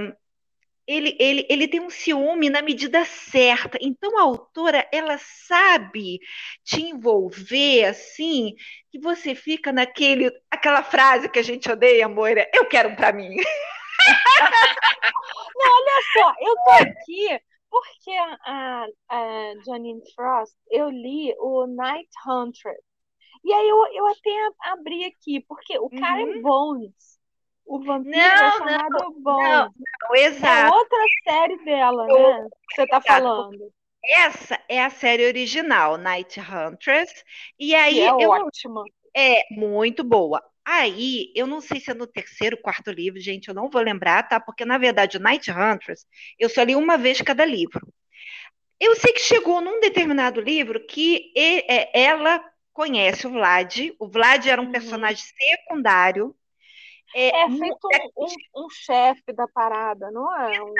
Speaker 1: ele, ele, ele tem um ciúme na medida certa. Então a autora, ela sabe te envolver assim, que você fica naquele, aquela frase que a gente odeia, Moira, eu quero um para mim.
Speaker 2: Não, olha só, eu tô aqui porque a, a Janine Frost, eu li o Night Huntress. E aí eu, eu até abri aqui, porque o cara é uhum. é Bones. O vampiro não, é chamado não, Bones. Não, não, exato. É outra série dela, né? Que você tá falando.
Speaker 1: Essa é a série original, Night Huntress. E aí.
Speaker 2: é ótima.
Speaker 1: É muito boa. Aí, eu não sei se é no terceiro, quarto livro, gente, eu não vou lembrar, tá? Porque, na verdade, o Night Huntress, eu só li uma vez cada livro. Eu sei que chegou num determinado livro que é, ela conhece o Vlad. O Vlad era um uhum. personagem secundário
Speaker 2: é, é feito um, um, chefe da parada, não é? Um...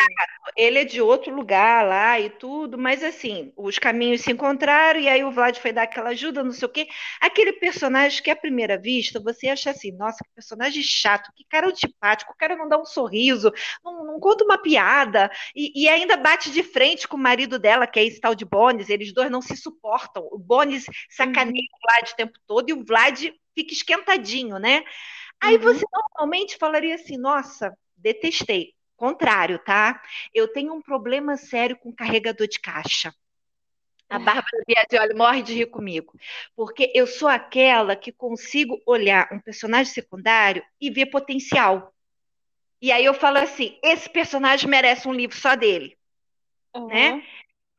Speaker 1: Ele é de outro lugar lá e tudo, mas assim, os caminhos se encontraram e aí o Vlad foi dar aquela ajuda, não sei o quê. Aquele personagem que à primeira vista você acha assim, nossa, que personagem chato, que cara antipático, o cara não dá um sorriso, não, não conta uma piada e, e, ainda bate de frente com o marido dela, que é esse tal de Bones, eles dois não se suportam. O Bones sacaneia uhum. o Vlad o tempo todo e o Vlad fica esquentadinho, né? Aí uhum. você normalmente falaria assim: nossa, detestei. Contrário, tá? Eu tenho um problema sério com carregador de caixa. A Bárbara Biasioli morre de rir comigo, porque eu sou aquela que consigo olhar um personagem secundário e ver potencial. E aí eu falo assim: esse personagem merece um livro só dele, uhum. né?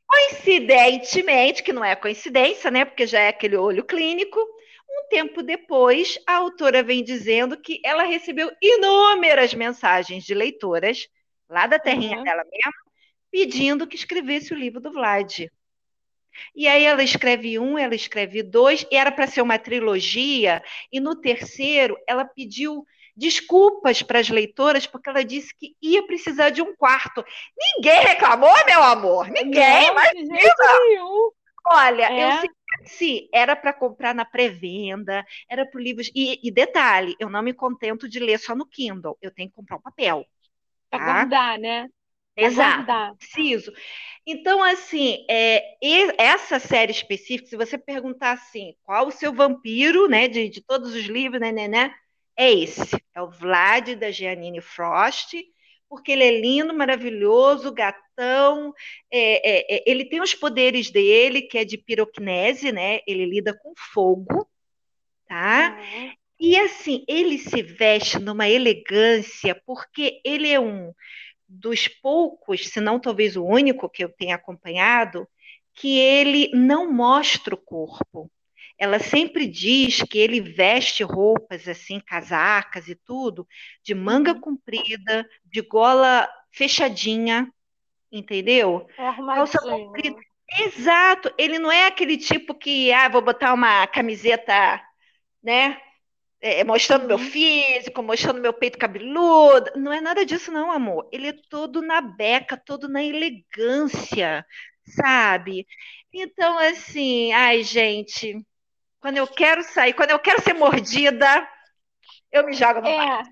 Speaker 1: Coincidentemente, que não é coincidência, né? Porque já é aquele olho clínico, um tempo depois, a autora vem dizendo que ela recebeu inúmeras mensagens de leitoras, lá da terrinha uhum. dela mesmo, pedindo que escrevesse o livro do Vlad. E aí ela escreve um, ela escreve dois, e era para ser uma trilogia, e no terceiro ela pediu desculpas para as leitoras, porque ela disse que ia precisar de um quarto. Ninguém reclamou, meu amor, ninguém, mas Olha, é. eu se era para comprar na pré-venda, era para livros. E, e, detalhe, eu não me contento de ler só no Kindle, eu tenho que comprar um papel.
Speaker 2: Tá? Para guardar, né?
Speaker 1: Pra Exato, guardar. preciso. Então, assim, é, essa série específica, se você perguntar assim, qual o seu vampiro, né, de, de todos os livros, né, né, né, é esse, é o Vlad da Giannini Frost, porque ele é lindo, maravilhoso, gatão. É, é, é, ele tem os poderes dele, que é de pirocnese, né? Ele lida com fogo, tá? Uhum. E assim, ele se veste numa elegância, porque ele é um dos poucos, se não talvez o único que eu tenha acompanhado, que ele não mostra o corpo ela sempre diz que ele veste roupas assim, casacas e tudo, de manga uhum. comprida, de gola fechadinha, entendeu?
Speaker 2: É Calça comprida.
Speaker 1: Exato, ele não é aquele tipo que, ah, vou botar uma camiseta, né? É, mostrando uhum. meu físico, mostrando meu peito cabeludo. Não é nada disso, não, amor. Ele é todo na beca, todo na elegância, sabe? Então, assim, ai, gente, quando eu quero sair, quando eu quero ser mordida, eu me jogo no é.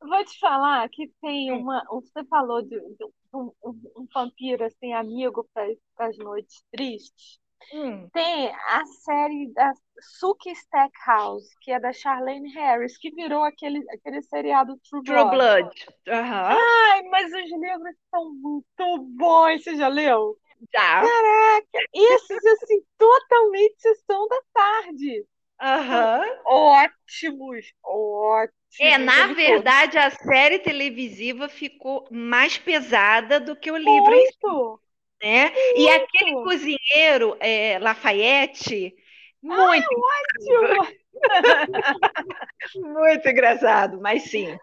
Speaker 2: Vou te falar que tem hum. uma. Você falou de, de um, um, vampiro assim, amigo para as noites tristes. Hum. Tem a série da Suki Stackhouse, que é da Charlene Harris, que virou aquele, aquele seriado True Blood.
Speaker 1: True Blood. Uhum.
Speaker 2: Ai, mas os livros são muito bons. Você já leu?
Speaker 1: Já.
Speaker 2: Caraca, esses assim, totalmente sessão da tarde.
Speaker 1: Aham. Uhum.
Speaker 2: Ótimos, ótimos.
Speaker 1: É, na verdade, a série televisiva ficou mais pesada do que o livro.
Speaker 2: Muito.
Speaker 1: Né? Muito. E aquele cozinheiro, é, Lafayette, muito.
Speaker 2: Ai, ótimo!
Speaker 1: muito engraçado, mas sim.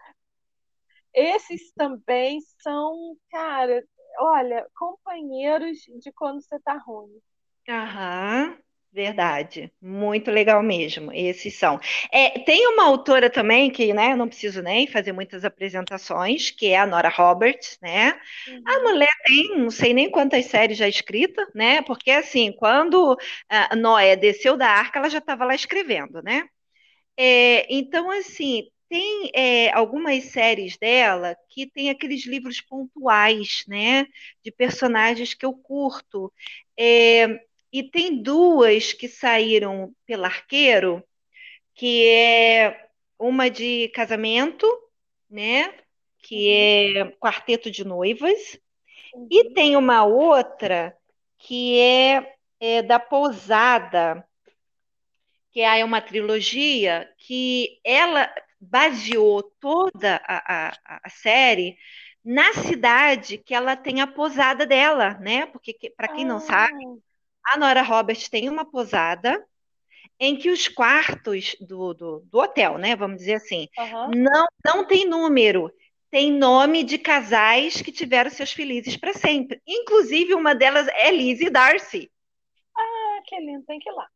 Speaker 2: Esses também são, cara, olha, companheiros de quando você tá ruim.
Speaker 1: Aham. Verdade, muito legal mesmo. Esses são. É, tem uma autora também que, né, eu não preciso nem fazer muitas apresentações, que é a Nora Roberts, né? Uhum. A mulher tem, não sei nem quantas séries já escritas, né? Porque assim, quando Noé desceu da arca, ela já estava lá escrevendo, né? É, então, assim, tem é, algumas séries dela que tem aqueles livros pontuais, né? De personagens que eu curto. É, e tem duas que saíram pelo arqueiro, que é uma de casamento, né? Que uhum. é Quarteto de Noivas, uhum. e tem uma outra que é, é da Pousada, que é uma trilogia que ela baseou toda a, a, a série na cidade que ela tem a posada dela, né? Porque, para quem não sabe, ah. A Nora Roberts tem uma posada em que os quartos do, do, do hotel, né, vamos dizer assim, uhum. não, não tem número, tem nome de casais que tiveram seus felizes para sempre. Inclusive, uma delas é Lizzie Darcy.
Speaker 2: Ah, que lindo, tem que ir lá.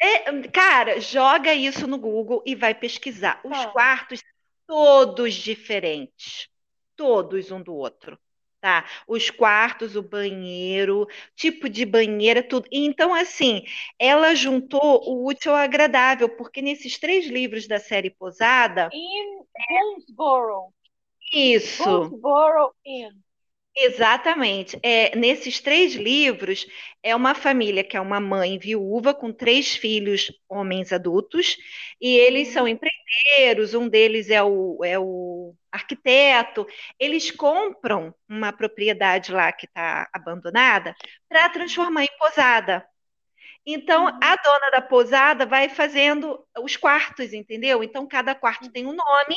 Speaker 1: É, cara, joga isso no Google e vai pesquisar. Os ah. quartos todos diferentes, todos um do outro tá? Os quartos, o banheiro, tipo de banheira, tudo. Então, assim, ela juntou o útil ao agradável, porque nesses três livros da série Posada.
Speaker 2: In Boonesboro.
Speaker 1: Isso.
Speaker 2: Boonesboro Inn.
Speaker 1: Exatamente. É, nesses três livros, é uma família que é uma mãe viúva com três filhos, homens adultos, e eles são uhum. empreendedores, um deles é o, é o arquiteto. Eles compram uma propriedade lá que está abandonada para transformar em posada. Então, uhum. a dona da posada vai fazendo os quartos, entendeu? Então, cada quarto uhum. tem um nome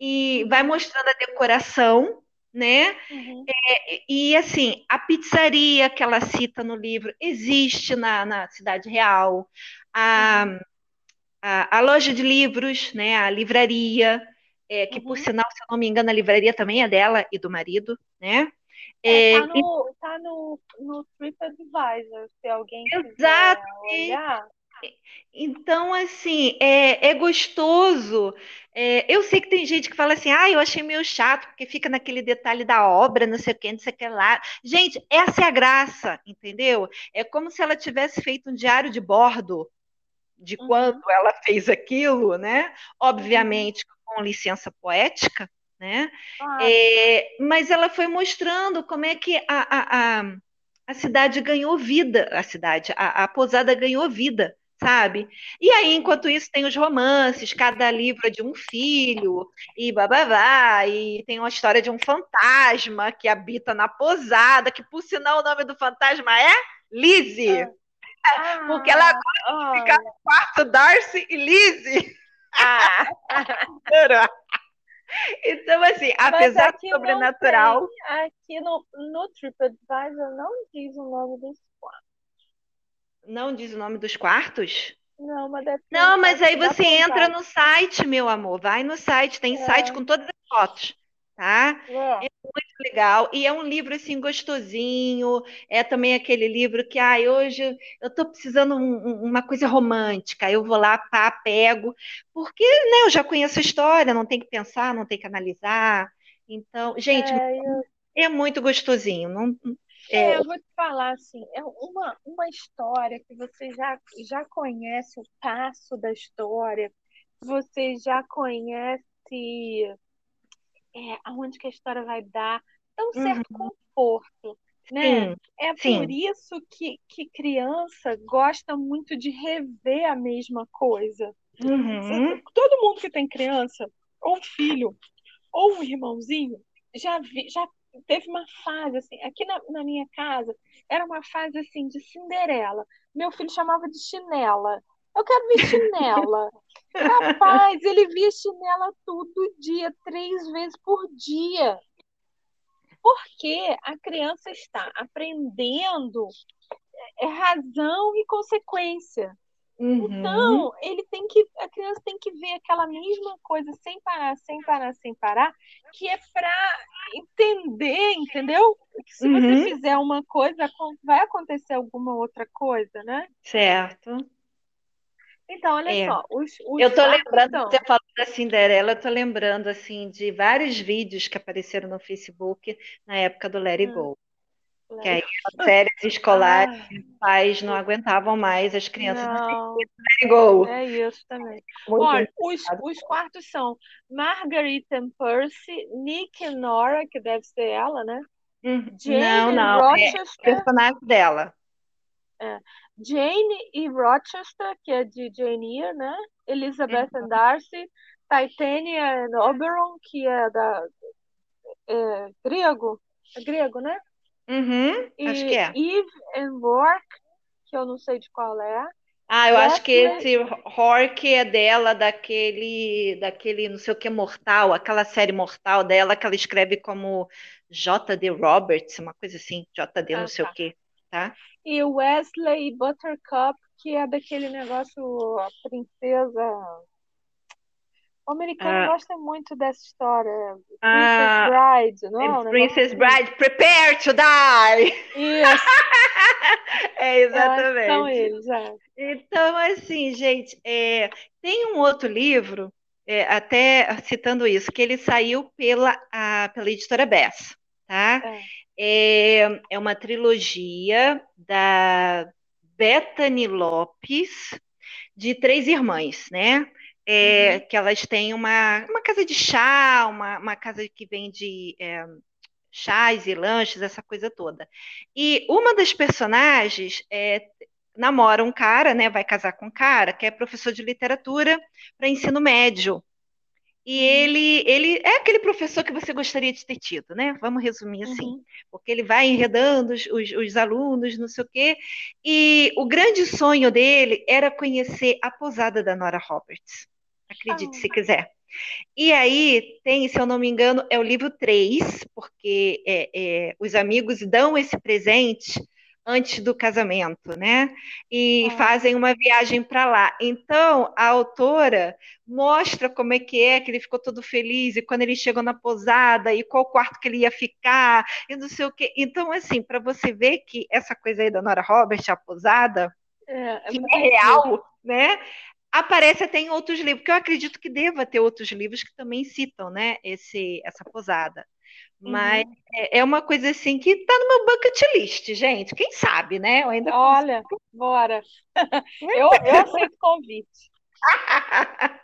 Speaker 1: e vai mostrando a decoração né? Uhum. É, e assim, a pizzaria que ela cita no livro existe na, na Cidade Real, a, uhum. a, a, loja de livros, né? A livraria, é, que uhum. por sinal, se eu não me engano, a livraria também é dela e do marido, né?
Speaker 2: É, tá no, e... tá no, no TripAdvisor, se alguém Exatamente. quiser olhar.
Speaker 1: Então, assim, é, é gostoso. É, eu sei que tem gente que fala assim, ah, eu achei meio chato, porque fica naquele detalhe da obra, não sei o que, não sei o que lá. Gente, essa é a graça, entendeu? É como se ela tivesse feito um diário de bordo de uhum. quando ela fez aquilo, né? Obviamente uhum. com licença poética, né? Ah. É, mas ela foi mostrando como é que a, a, a, a cidade ganhou vida, a cidade, a, a pousada ganhou vida sabe? E aí, enquanto isso, tem os romances, cada livro é de um filho, e bababá, e tem uma história de um fantasma que habita na posada, que por sinal o nome do fantasma é Lizzie. Ah, Porque ela gosta de ficar no quarto Darcy e Lizzie. Ah. então, assim, apesar do sobrenatural.
Speaker 2: Tem, aqui no, no TripAdvisor não diz o nome dos quartos.
Speaker 1: Não diz o nome dos quartos?
Speaker 2: Não, mas deve
Speaker 1: Não, mas aí você entra no site, meu amor. Vai no site, tem é. site com todas as fotos, tá? É. é. muito legal. E é um livro assim gostosinho. É também aquele livro que, ah, hoje eu tô precisando um, uma coisa romântica. Eu vou lá, pá, pego, porque né, eu já conheço a história, não tem que pensar, não tem que analisar. Então, gente, é, eu... é muito gostosinho. Não,
Speaker 2: é, eu vou te falar assim, é uma, uma história que você já, já conhece o passo da história, você já conhece é, aonde que a história vai dar, dá um certo uhum. conforto, né? Sim, é sim. por isso que, que criança gosta muito de rever a mesma coisa.
Speaker 1: Uhum.
Speaker 2: Todo mundo que tem criança, ou um filho, ou um irmãozinho, já, vi, já teve uma fase, assim, aqui na, na minha casa, era uma fase, assim, de Cinderela. Meu filho chamava de chinela. Eu quero ver chinela. Rapaz, ele via chinela todo dia, três vezes por dia. Porque a criança está aprendendo é, razão e consequência. Uhum. Então, ele tem que, a criança tem que ver aquela mesma coisa sem parar, sem parar, sem parar, que é para entender, entendeu? Que se
Speaker 1: Uhum.
Speaker 2: você fizer uma coisa, vai acontecer alguma outra coisa, né?
Speaker 1: Certo.
Speaker 2: Então, olha
Speaker 1: É.
Speaker 2: só, os, os
Speaker 1: Eu tô lembrando,
Speaker 2: são-
Speaker 1: você falou da Cinderela, eu tô lembrando, assim, de vários vídeos que apareceram no Facebook na época do Let It
Speaker 2: Hum.
Speaker 1: Go. Que aí as séries escolares,
Speaker 2: Ah,
Speaker 1: os pais não aguentavam mais as crianças do
Speaker 2: não,
Speaker 1: Go.
Speaker 2: é isso também.
Speaker 1: Muito
Speaker 2: Olha, os, os quartos são Marguerite and Percy, Nick e Nora, que deve ser ela, né?
Speaker 1: Hum,
Speaker 2: Jane
Speaker 1: Não, não, é o
Speaker 2: Rochester,
Speaker 1: personagem dela.
Speaker 2: Jane e Rochester, que é de Jane Eyre, né? Elizabeth and Darcy, Titania and Oberon, que é da é, grego, é grego, né?
Speaker 1: Uhum,
Speaker 2: E
Speaker 1: acho que é.
Speaker 2: Eve and Rourke, que eu não sei de qual é.
Speaker 1: Ah, eu acho que
Speaker 2: Daphne-
Speaker 1: esse Hork é dela, daquele, daquele não sei o que Mortal, aquela série Mortal dela que ela escreve como J.D. Roberts, uma coisa assim, J.D. não
Speaker 2: Ah,
Speaker 1: sei
Speaker 2: tá.
Speaker 1: o que, tá?
Speaker 2: E Wesley Buttercup, que é daquele negócio, a princesa. O americano
Speaker 1: Ah.
Speaker 2: gosta muito dessa história.
Speaker 1: Ah,
Speaker 2: Princess Bride, não é?
Speaker 1: Princess
Speaker 2: negócio assim?
Speaker 1: Bride, prepare to die!
Speaker 2: Isso,
Speaker 1: É,
Speaker 2: que são
Speaker 1: exatamente.
Speaker 2: eles, é.
Speaker 1: Então, assim, gente, é, tem um outro livro, é, até citando isso, que ele saiu pela, a- pela editora Bess, tá? É, é uma trilogia da Bethany Lopes, de três irmãs, né? É, Que elas têm uma, uma casa de chá, uma, uma casa que vende é, chás e lanches, essa coisa toda. E uma das personagens é, namora um cara, né? Vai casar com um cara que é professor de literatura para ensino médio. E
Speaker 2: Uhum.
Speaker 1: ele, ele é aquele professor que você gostaria de ter tido, né? Vamos resumir assim
Speaker 2: Uhum.
Speaker 1: porque ele vai enredando os, os, os alunos, não sei o quê. E o grande sonho dele era conhecer a posada da Nora Roberts. Acredite
Speaker 2: Ah.
Speaker 1: se quiser. E aí tem, se eu não me engano, é o livro 3, porque é, é, os amigos dão esse presente antes do casamento, né? E
Speaker 2: Ah.
Speaker 1: fazem uma viagem para lá. Então, a autora mostra como é que é, que ele ficou todo feliz, e quando ele chegou na posada, e qual quarto que ele ia ficar, e não sei o quê. Então, assim, para você ver que essa coisa aí da Nora Roberts, a posada,
Speaker 2: É, é
Speaker 1: que é real, né? Aparece até em outros livros, porque eu acredito que deva ter outros livros que também citam, né, esse, essa posada. Mas
Speaker 2: Uhum.
Speaker 1: é, é uma coisa assim que tá no meu bucket list, gente. Quem sabe, né? Eu ainda
Speaker 2: Olha, bora. Eu, eu aceito o convite.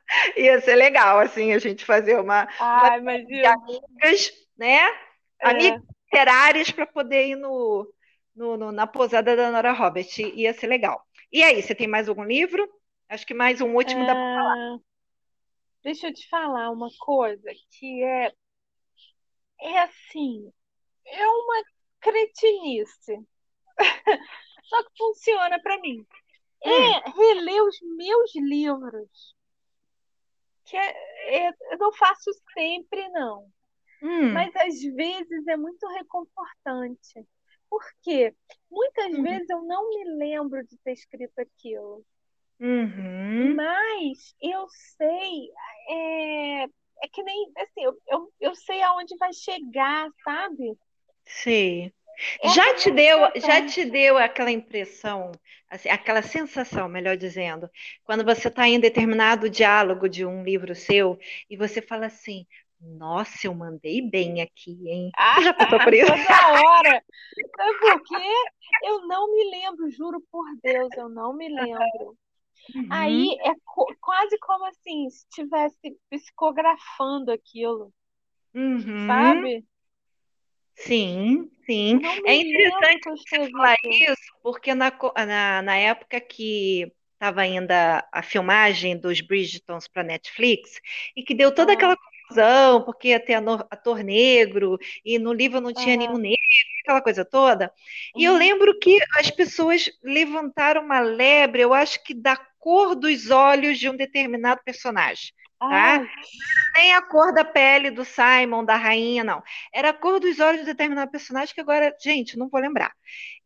Speaker 1: ia ser legal, assim, a gente fazer uma
Speaker 2: Ai, imagina.
Speaker 1: amigas, né?
Speaker 2: É.
Speaker 1: Amigas literárias para poder ir no, no- no- na posada da Nora Roberts. Ia ser legal. E aí, você tem mais algum livro? Acho que mais um último da
Speaker 2: Ah, deixa eu te falar uma coisa que é, é assim, é uma cretinice. Só que funciona para mim. É reler os meus livros. Que é, é- eu não faço sempre, não.
Speaker 1: Hum,
Speaker 2: Mas às vezes é muito reconfortante. Por quê? Muitas
Speaker 1: Hum.
Speaker 2: vezes eu não me lembro de ter escrito aquilo.
Speaker 1: Uhum,
Speaker 2: Mas eu sei, é, é que nem assim, eu, eu, eu sei aonde vai chegar, sabe?
Speaker 1: sei.
Speaker 2: É
Speaker 1: Já te deu, já te deu aquela impressão, assim, aquela sensação, melhor dizendo, quando você está em determinado diálogo de um livro seu e você fala assim, nossa, eu mandei bem aqui, hein?
Speaker 2: Ah,
Speaker 1: já passou por isso?
Speaker 2: toda hora. Sabe por quê? Eu não me lembro, juro por Deus, eu não me lembro.
Speaker 1: Uhum.
Speaker 2: Aí é co- quase como assim, se estivesse psicografando aquilo,
Speaker 1: Uhum.
Speaker 2: sabe?
Speaker 1: Sim, sim. É interessante você falar isso, porque na, na, na época que estava ainda a filmagem dos Bridgertons para Netflix, e que deu toda
Speaker 2: Ah,
Speaker 1: aquela confusão, porque ia ter ator negro, e no livro não tinha nenhum
Speaker 2: aham,
Speaker 1: negro, aquela coisa toda. E eu
Speaker 2: uhum.
Speaker 1: lembro que as pessoas levantaram uma lebre, eu acho que da cor dos olhos de um determinado personagem, tá?
Speaker 2: Ai,
Speaker 1: nem a cor da pele do Simon, da rainha, não. Era a cor dos olhos de determinado personagem que agora, gente, não vou lembrar.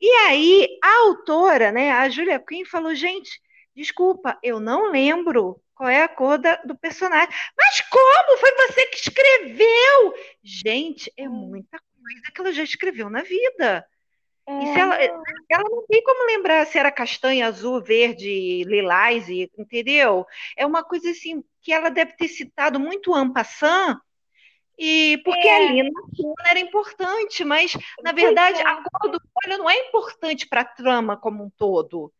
Speaker 1: E aí, a autora, né, a Julia Quinn, falou: gente, Desculpa, eu não lembro qual é a cor da, do personagem. Mas como? Foi você que escreveu! Gente, é
Speaker 2: Hum.
Speaker 1: muita coisa que ela já escreveu na vida. E se
Speaker 2: É,
Speaker 1: ela,
Speaker 2: não.
Speaker 1: ela não tem como lembrar se era castanha, azul, verde, lilás, entendeu? É uma coisa assim que ela deve ter citado muito passant, e porque
Speaker 2: É,
Speaker 1: ali na cena era importante, mas na
Speaker 2: pois
Speaker 1: verdade
Speaker 2: é.
Speaker 1: a cor do olho não é importante para a trama como um todo.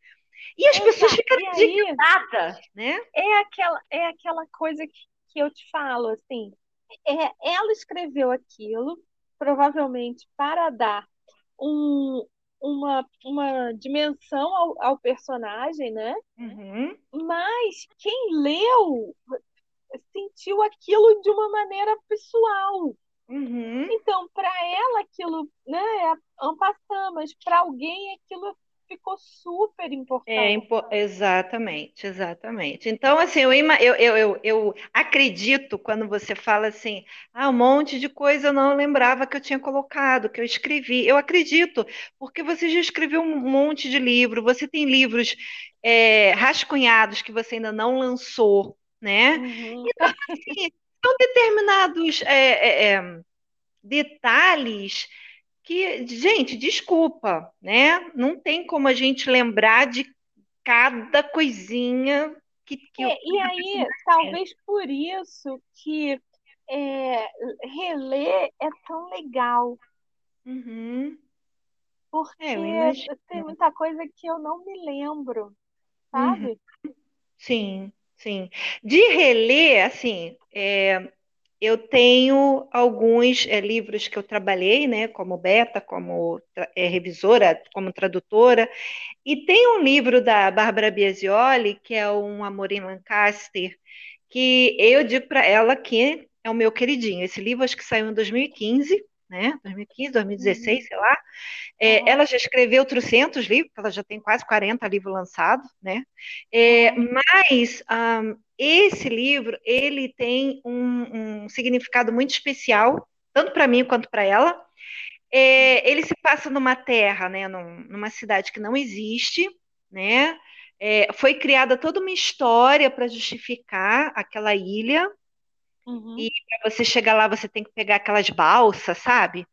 Speaker 1: E as pessoas ficaram indignadas, né?
Speaker 2: é aquela, é aquela coisa que, que eu te falo, assim, é, ela escreveu aquilo, provavelmente para dar um, uma, uma dimensão ao, ao personagem, né?
Speaker 1: Uhum,
Speaker 2: Mas quem leu sentiu aquilo de uma maneira pessoal.
Speaker 1: uhum.
Speaker 2: Então, para ela aquilo, né, é passant, mas para alguém aquilo ficou super
Speaker 1: É,
Speaker 2: importante.
Speaker 1: impo- exatamente, exatamente. Então, assim, eu, eu, eu, eu acredito quando você fala assim, ah, um monte de coisa eu não lembrava que eu tinha colocado, que eu escrevi. Eu acredito, porque você já escreveu um monte de livro, você tem livros é, rascunhados que você ainda não lançou, né?
Speaker 2: Uhum.
Speaker 1: Então, assim, são determinados é, é, é, detalhes que, gente, desculpa, né? Não tem como a gente lembrar de cada coisinha que, que
Speaker 2: É, e aí, talvez por isso que é, reler é tão legal,
Speaker 1: Uhum.
Speaker 2: porque
Speaker 1: É,
Speaker 2: tem muita coisa que eu não me lembro,
Speaker 1: Uhum.
Speaker 2: sabe?
Speaker 1: Sim, sim. De reler, assim, é, eu tenho alguns é, livros que eu trabalhei, né, como beta, como é, revisora, como tradutora, e tem um livro da Bárbara Biasioli, que é Um Amor em Lancaster, que eu digo para ela que é o meu queridinho. Esse livro acho que saiu em 2015, né? 2015, 2016,
Speaker 2: Uhum.
Speaker 1: sei lá. É, ela já escreveu trocentos livros, ela já tem quase 40 livros lançados, né? É,
Speaker 2: aham,
Speaker 1: mas ahm, esse livro, ele tem um, um significado muito especial, tanto para mim quanto para ela. É, ele se passa numa terra, né, num- numa cidade que não existe, né? É, foi criada toda uma história para justificar aquela ilha,
Speaker 2: uhum,
Speaker 1: e para você chegar lá, você tem que pegar aquelas balsas, sabe?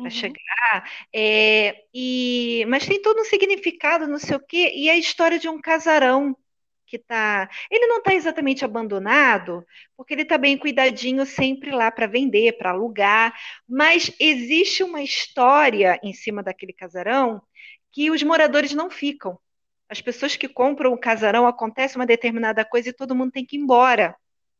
Speaker 1: Para
Speaker 2: uhum,
Speaker 1: chegar. É, e, mas tem todo um significado, não sei o quê, e a história de um casarão que tá. Ele não está exatamente abandonado, porque ele está bem cuidadinho sempre lá para vender, para alugar, mas existe uma história em cima daquele casarão que os moradores não ficam. As pessoas que compram o casarão acontece uma determinada coisa e todo mundo tem que ir embora,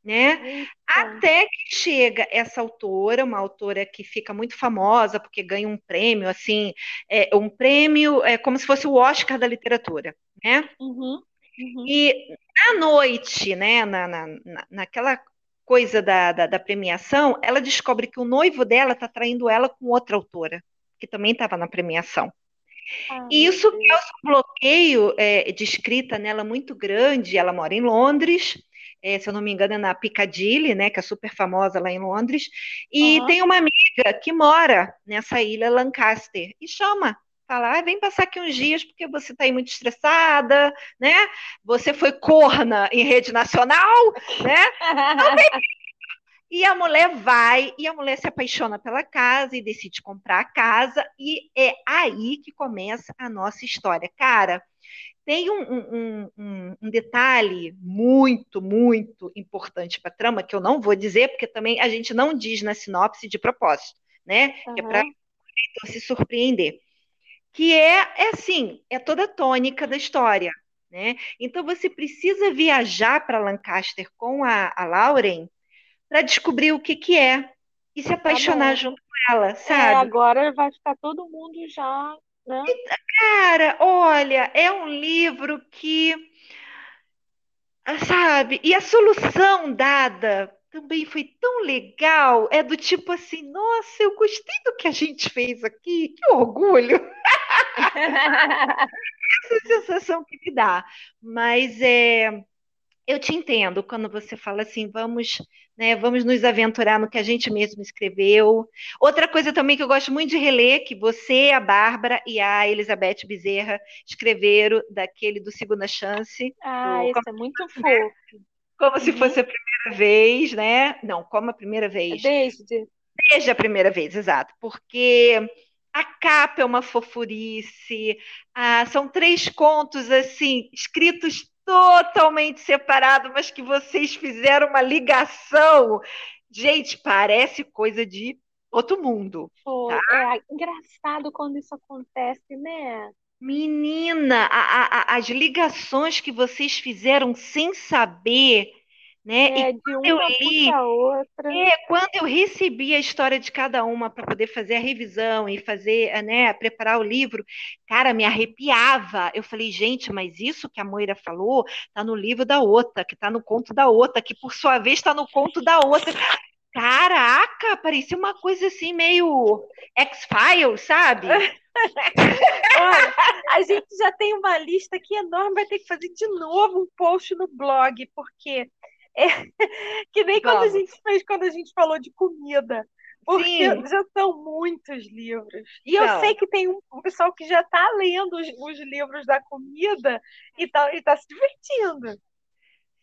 Speaker 1: né?
Speaker 2: Eita,
Speaker 1: Até que chega essa autora, uma autora que fica muito famosa porque ganha um prêmio, assim, é, um prêmio é como se fosse o Oscar da literatura, né?
Speaker 2: uhum, uhum,
Speaker 1: E à noite, né, na, na, na- naquela coisa da, da, da premiação, ela descobre que o noivo dela está traindo ela com outra autora, que também estava na premiação. E isso causa um bloqueio é, de escrita nela muito grande. Ela mora em Londres, é, se eu não me engano, é na Piccadilly, né, que é super famosa lá em Londres. E
Speaker 2: aham,
Speaker 1: tem uma amiga que mora nessa ilha Lancaster e chama. Fala, ah, vem passar aqui uns dias porque você está aí muito estressada, né? Você foi corna em rede nacional, né? E a mulher vai, e a mulher se apaixona pela casa e decide comprar a casa, e é aí que começa a nossa história. Cara, tem um, um, um, detalhe muito, muito importante para a trama, que eu não vou dizer, porque também a gente não diz na sinopse de propósito, né? Que é para
Speaker 2: aham,
Speaker 1: se surpreender. Que é, é assim, é toda a tônica da história, né? Então você precisa viajar para Lancaster com a, a Lauren para descobrir o que que é e se
Speaker 2: tá
Speaker 1: apaixonar
Speaker 2: bom.
Speaker 1: junto com ela,
Speaker 2: É,
Speaker 1: sabe?
Speaker 2: agora vai ficar todo mundo já, né?
Speaker 1: Cara, olha, é um livro que, sabe, e a solução dada também foi tão legal. É do tipo assim, nossa, eu gostei do que a gente fez aqui, que orgulho, essa sensação que me dá. Mas é, eu te entendo quando você fala assim, vamos né? Vamos nos aventurar no que a gente mesmo escreveu. Outra coisa também que eu gosto muito de reler, que você, a Bárbara e a Elizabeth Bezerra escreveram daquele do Segunda Chance.
Speaker 2: Ah,
Speaker 1: do,
Speaker 2: esse é muito fofo.
Speaker 1: Como uhum. se fosse a primeira vez, né? Não, como a primeira vez.
Speaker 2: Desde.
Speaker 1: Desde a primeira vez, exato. Porque a capa é uma fofurice. Ah, são três contos assim escritos totalmente separados, mas que vocês fizeram uma ligação. Gente, parece coisa de outro mundo.
Speaker 2: Pô, tá? É engraçado quando isso acontece, né?
Speaker 1: Menina, a, a, as ligações que vocês fizeram sem saber né?
Speaker 2: É, e de uma li.
Speaker 1: É, quando eu recebi a história de cada uma para poder fazer a revisão e fazer, né, preparar o livro, cara, me arrepiava. Eu falei, gente, mas isso que a Moira falou está no livro da outra, que está no conto da outra, que por sua vez está no conto da outra. Caraca, parecia uma coisa assim meio X-Files, sabe?
Speaker 2: Olha, a gente já tem uma lista aqui enorme, vai ter que fazer de novo um post no blog, porque que nem quando a gente fez quando a gente falou de comida. Porque Sim. já são muitos livros. E Não. eu sei que tem um, um pessoal que já está lendo os, os, livros da comida e está e tá se divertindo.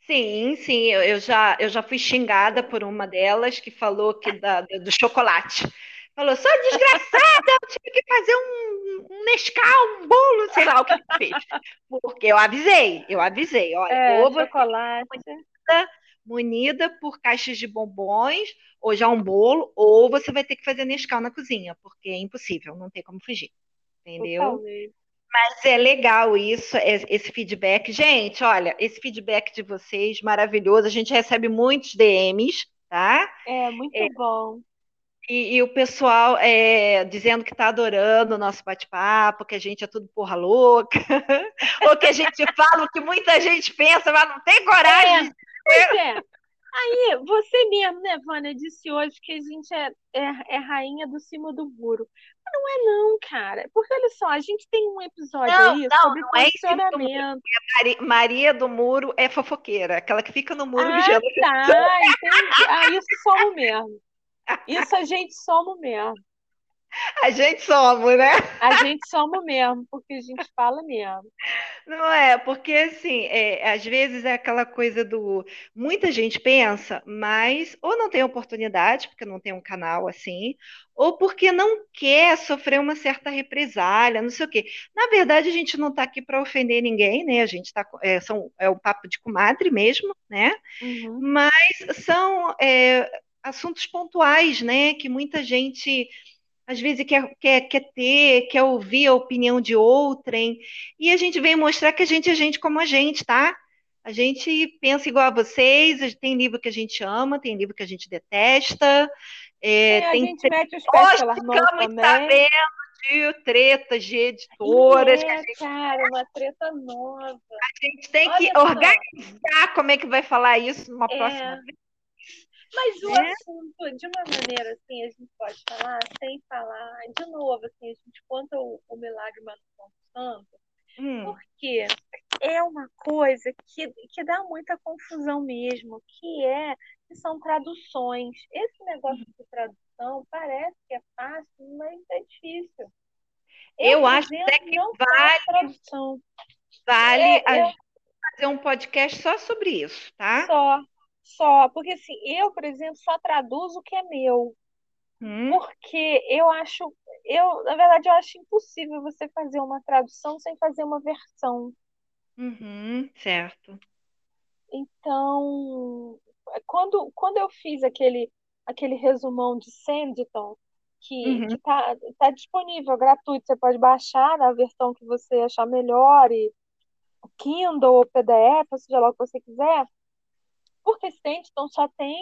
Speaker 1: Sim, sim, eu, eu, já, eu já fui xingada por uma delas que falou que da, do chocolate. Falou, sou desgraçada, eu tive que fazer um, um Nescau, um bolo, sei lá o que fez. Porque eu avisei, eu avisei. Olha,
Speaker 2: é, ovo, chocolate
Speaker 1: munida por caixas de bombons, ou já um bolo, ou você vai ter que fazer Nescau na cozinha, porque é impossível, não tem como fugir. Entendeu?
Speaker 2: Totalmente.
Speaker 1: Mas é legal isso, esse feedback. Gente, olha, esse feedback de vocês, maravilhoso. A gente recebe muitos DMs, tá?
Speaker 2: É, muito é, bom.
Speaker 1: E, e, o pessoal é, dizendo que está adorando o nosso bate-papo, que a gente é tudo porra louca, ou que a gente fala o que muita gente pensa, mas não tem coragem.
Speaker 2: É. Pois é. Aí, você mesmo, né, Vânia, disse hoje que a gente é, é, é, rainha do cima do muro. Mas não é não, cara. Porque olha só, a gente tem um episódio não, aí não, sobre não funcionamento.
Speaker 1: É Maria, Maria do Muro é fofoqueira, aquela que fica no muro
Speaker 2: ah, vigiando. Tá, entendi. Ah, isso somos mesmo. Isso a gente somos mesmo.
Speaker 1: A gente somos, né?
Speaker 2: A gente somos mesmo, porque a gente fala mesmo.
Speaker 1: Não é, porque assim, é, às vezes é aquela coisa do. Muita gente pensa, mas ou não tem oportunidade, porque não tem um canal assim, ou porque não quer sofrer uma certa represália, não sei o quê. Na verdade, a gente não está aqui para ofender ninguém, né? A gente está. É, são, é um papo de comadre mesmo, né?
Speaker 2: Uhum.
Speaker 1: Mas são é, assuntos pontuais, né? Que muita gente às vezes quer, quer, quer ter, quer ouvir a opinião de outrem, e a gente vem mostrar que a gente é gente como a gente, tá? A gente pensa igual a vocês, tem livro que a gente ama, tem livro que a gente detesta. É,
Speaker 2: é,
Speaker 1: tem
Speaker 2: a gente mete os pés pelas mãos também.
Speaker 1: sabendo de tretas de editoras.
Speaker 2: É, gente... cara, uma treta nova.
Speaker 1: A gente tem Olha que só. organizar como é que vai falar isso numa é. próxima vez.
Speaker 2: Mas o é. assunto, de uma maneira assim, a gente pode falar, sem falar, de novo, assim, a gente conta o, o milagre Mano Santo, hum. porque é uma coisa que, que dá muita confusão mesmo, que é que são traduções. Esse negócio hum. de tradução parece que é fácil, mas é difícil.
Speaker 1: Eu, eu acho até que vale, tradução. vale é, a, fazer um podcast só sobre isso, tá?
Speaker 2: Só, só, porque assim, eu, por exemplo, só traduzo o que é meu. Hum. Porque eu acho, eu, na verdade, eu acho impossível você fazer uma tradução sem fazer uma versão.
Speaker 1: Uhum, certo.
Speaker 2: Então, quando, quando eu fiz aquele, aquele resumão de Sanditon, que, uhum. que tá, tá disponível, gratuito, você pode baixar na versão que você achar melhor, e Kindle ou PDF, ou seja lá o que você quiser. Porque Sanditon só tem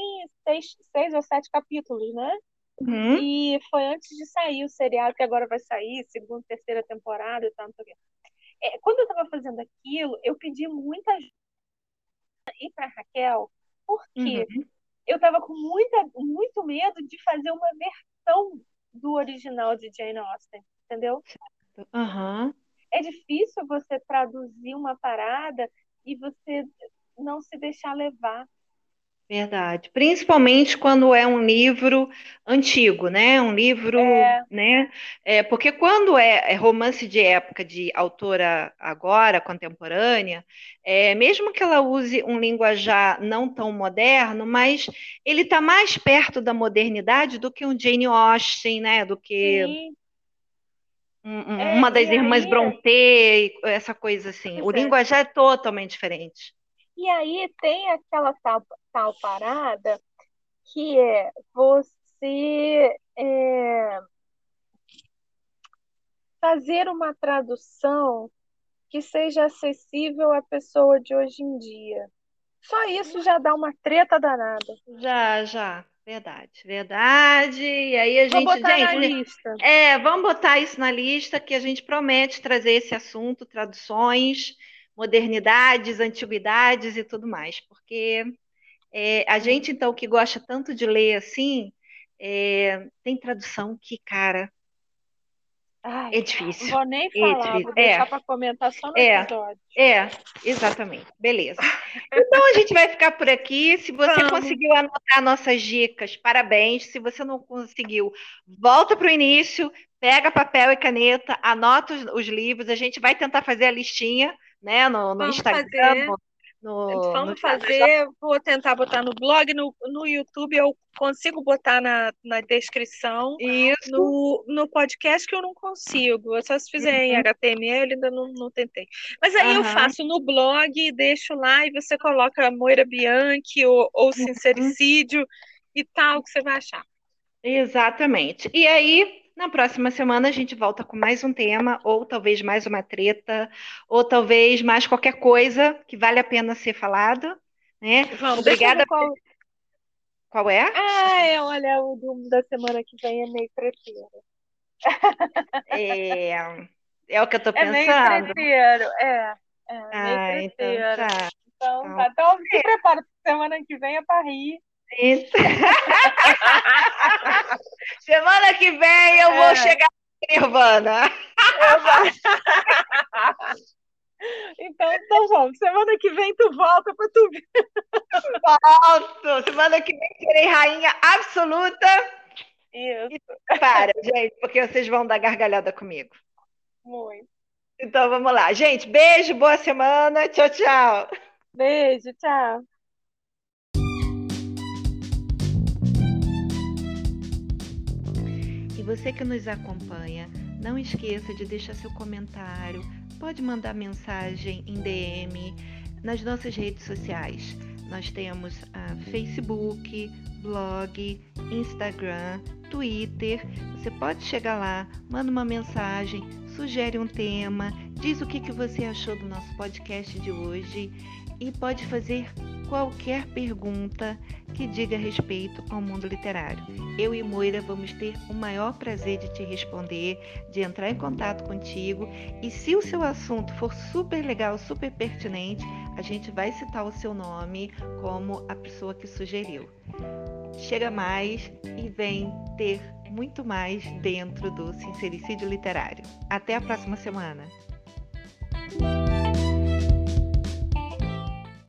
Speaker 2: seis, seis ou sete capítulos, né?
Speaker 1: Uhum.
Speaker 2: E foi antes de sair o seriado, que agora vai sair, segunda, terceira temporada e tal, não sei o quê. É, quando eu estava fazendo aquilo, eu pedi muita ajuda e para Raquel, porque uhum. eu estava com muita, muito medo de fazer uma versão do original de Jane Austen, entendeu?
Speaker 1: Uhum.
Speaker 2: É difícil você traduzir uma parada e você não se deixar levar.
Speaker 1: Verdade. Principalmente quando é um livro antigo, né? Um livro,
Speaker 2: É.
Speaker 1: né? É, porque quando é, é romance de época de autora agora, contemporânea, é, mesmo que ela use um linguajar não tão moderno, mas ele está mais perto da modernidade do que um Jane Austen, né? Do que
Speaker 2: Sim, é,
Speaker 1: uma das
Speaker 2: e
Speaker 1: irmãs Brontë, essa coisa assim. O
Speaker 2: é.
Speaker 1: linguajar é totalmente diferente.
Speaker 2: E aí tem aquela tal, tal parada que é você é, fazer uma tradução que seja acessível à pessoa de hoje em dia. Só isso já dá uma treta danada.
Speaker 1: Já, já. Verdade, verdade. E aí a
Speaker 2: Vou
Speaker 1: gente,
Speaker 2: botar na
Speaker 1: gente,
Speaker 2: lista.
Speaker 1: é, vamos botar isso na lista que a gente promete trazer esse assunto, traduções, modernidades, antiguidades e tudo mais, porque é, a gente então que gosta tanto de ler assim, é, tem tradução que, cara,
Speaker 2: Ai,
Speaker 1: é
Speaker 2: não
Speaker 1: difícil.
Speaker 2: vou nem
Speaker 1: É
Speaker 2: falar,
Speaker 1: difícil.
Speaker 2: vou deixar
Speaker 1: É,
Speaker 2: para comentar só no
Speaker 1: é.
Speaker 2: episódio.
Speaker 1: É, exatamente. Beleza. Então a gente vai ficar por aqui. Se você
Speaker 2: Vamos.
Speaker 1: conseguiu anotar nossas dicas, parabéns. Se você não conseguiu, volta para o início, pega papel e caneta, anota os, os livros. A gente vai tentar fazer a listinha, né, no, no Instagram,
Speaker 2: fazer.
Speaker 1: no,
Speaker 2: Vamos
Speaker 1: no-
Speaker 2: fazer, vou tentar botar no blog, no, no YouTube eu consigo botar na, na descrição.
Speaker 1: Isso.
Speaker 2: No, no podcast que eu não consigo, eu só se fizer em
Speaker 1: Uhum.
Speaker 2: HTML, ainda não, não tentei. Mas aí eu
Speaker 1: Aham.
Speaker 2: faço no blog, deixo lá e você coloca Moira Bianchi ou, ou
Speaker 1: Uhum.
Speaker 2: Sincericídio e tal, que você vai achar.
Speaker 1: Exatamente. E aí, na próxima semana, a gente volta com mais um tema, ou talvez mais uma treta, ou talvez mais qualquer coisa que vale a pena ser falado, né?
Speaker 2: Vamos,
Speaker 1: Obrigada.
Speaker 2: ver qual.
Speaker 1: Qual é?
Speaker 2: Ah, é, olha, o do, da semana que vem é meio treteiro.
Speaker 1: É, é o que eu tô
Speaker 2: É meio
Speaker 1: pensando.
Speaker 2: treteiro, é. É, meio
Speaker 1: Ah, então
Speaker 2: treteiro.
Speaker 1: tá.
Speaker 2: Então,
Speaker 1: Então,
Speaker 2: tá. Então, se prepara, porque semana que vem é pra rir.
Speaker 1: Isso. Semana que vem eu vou
Speaker 2: É.
Speaker 1: chegar em Nirvana.
Speaker 2: Então, então vamos. Semana que vem tu volta pra tu ver.
Speaker 1: Volto. Semana que vem serei rainha absoluta.
Speaker 2: Isso,
Speaker 1: Para, gente, porque vocês vão dar gargalhada comigo.
Speaker 2: muito.
Speaker 1: Então vamos lá. Gente, beijo, boa semana. Tchau, tchau.
Speaker 2: Beijo, tchau.
Speaker 1: Você que nos acompanha, não esqueça de deixar seu comentário. Pode mandar mensagem em DM nas nossas redes sociais. Nós temos a Facebook, blog, Instagram, Twitter. Você pode chegar lá, manda uma mensagem, sugere um tema, diz o que, que você achou do nosso podcast de hoje e pode fazer qualquer pergunta que diga respeito ao mundo literário. Eu e Moira vamos ter o maior prazer de te responder, de entrar em contato contigo e se o seu assunto for super legal, super pertinente, a gente vai citar o seu nome como a pessoa que sugeriu. Chega mais e vem ter muito mais dentro do Sincericídio Literário. Até a próxima semana!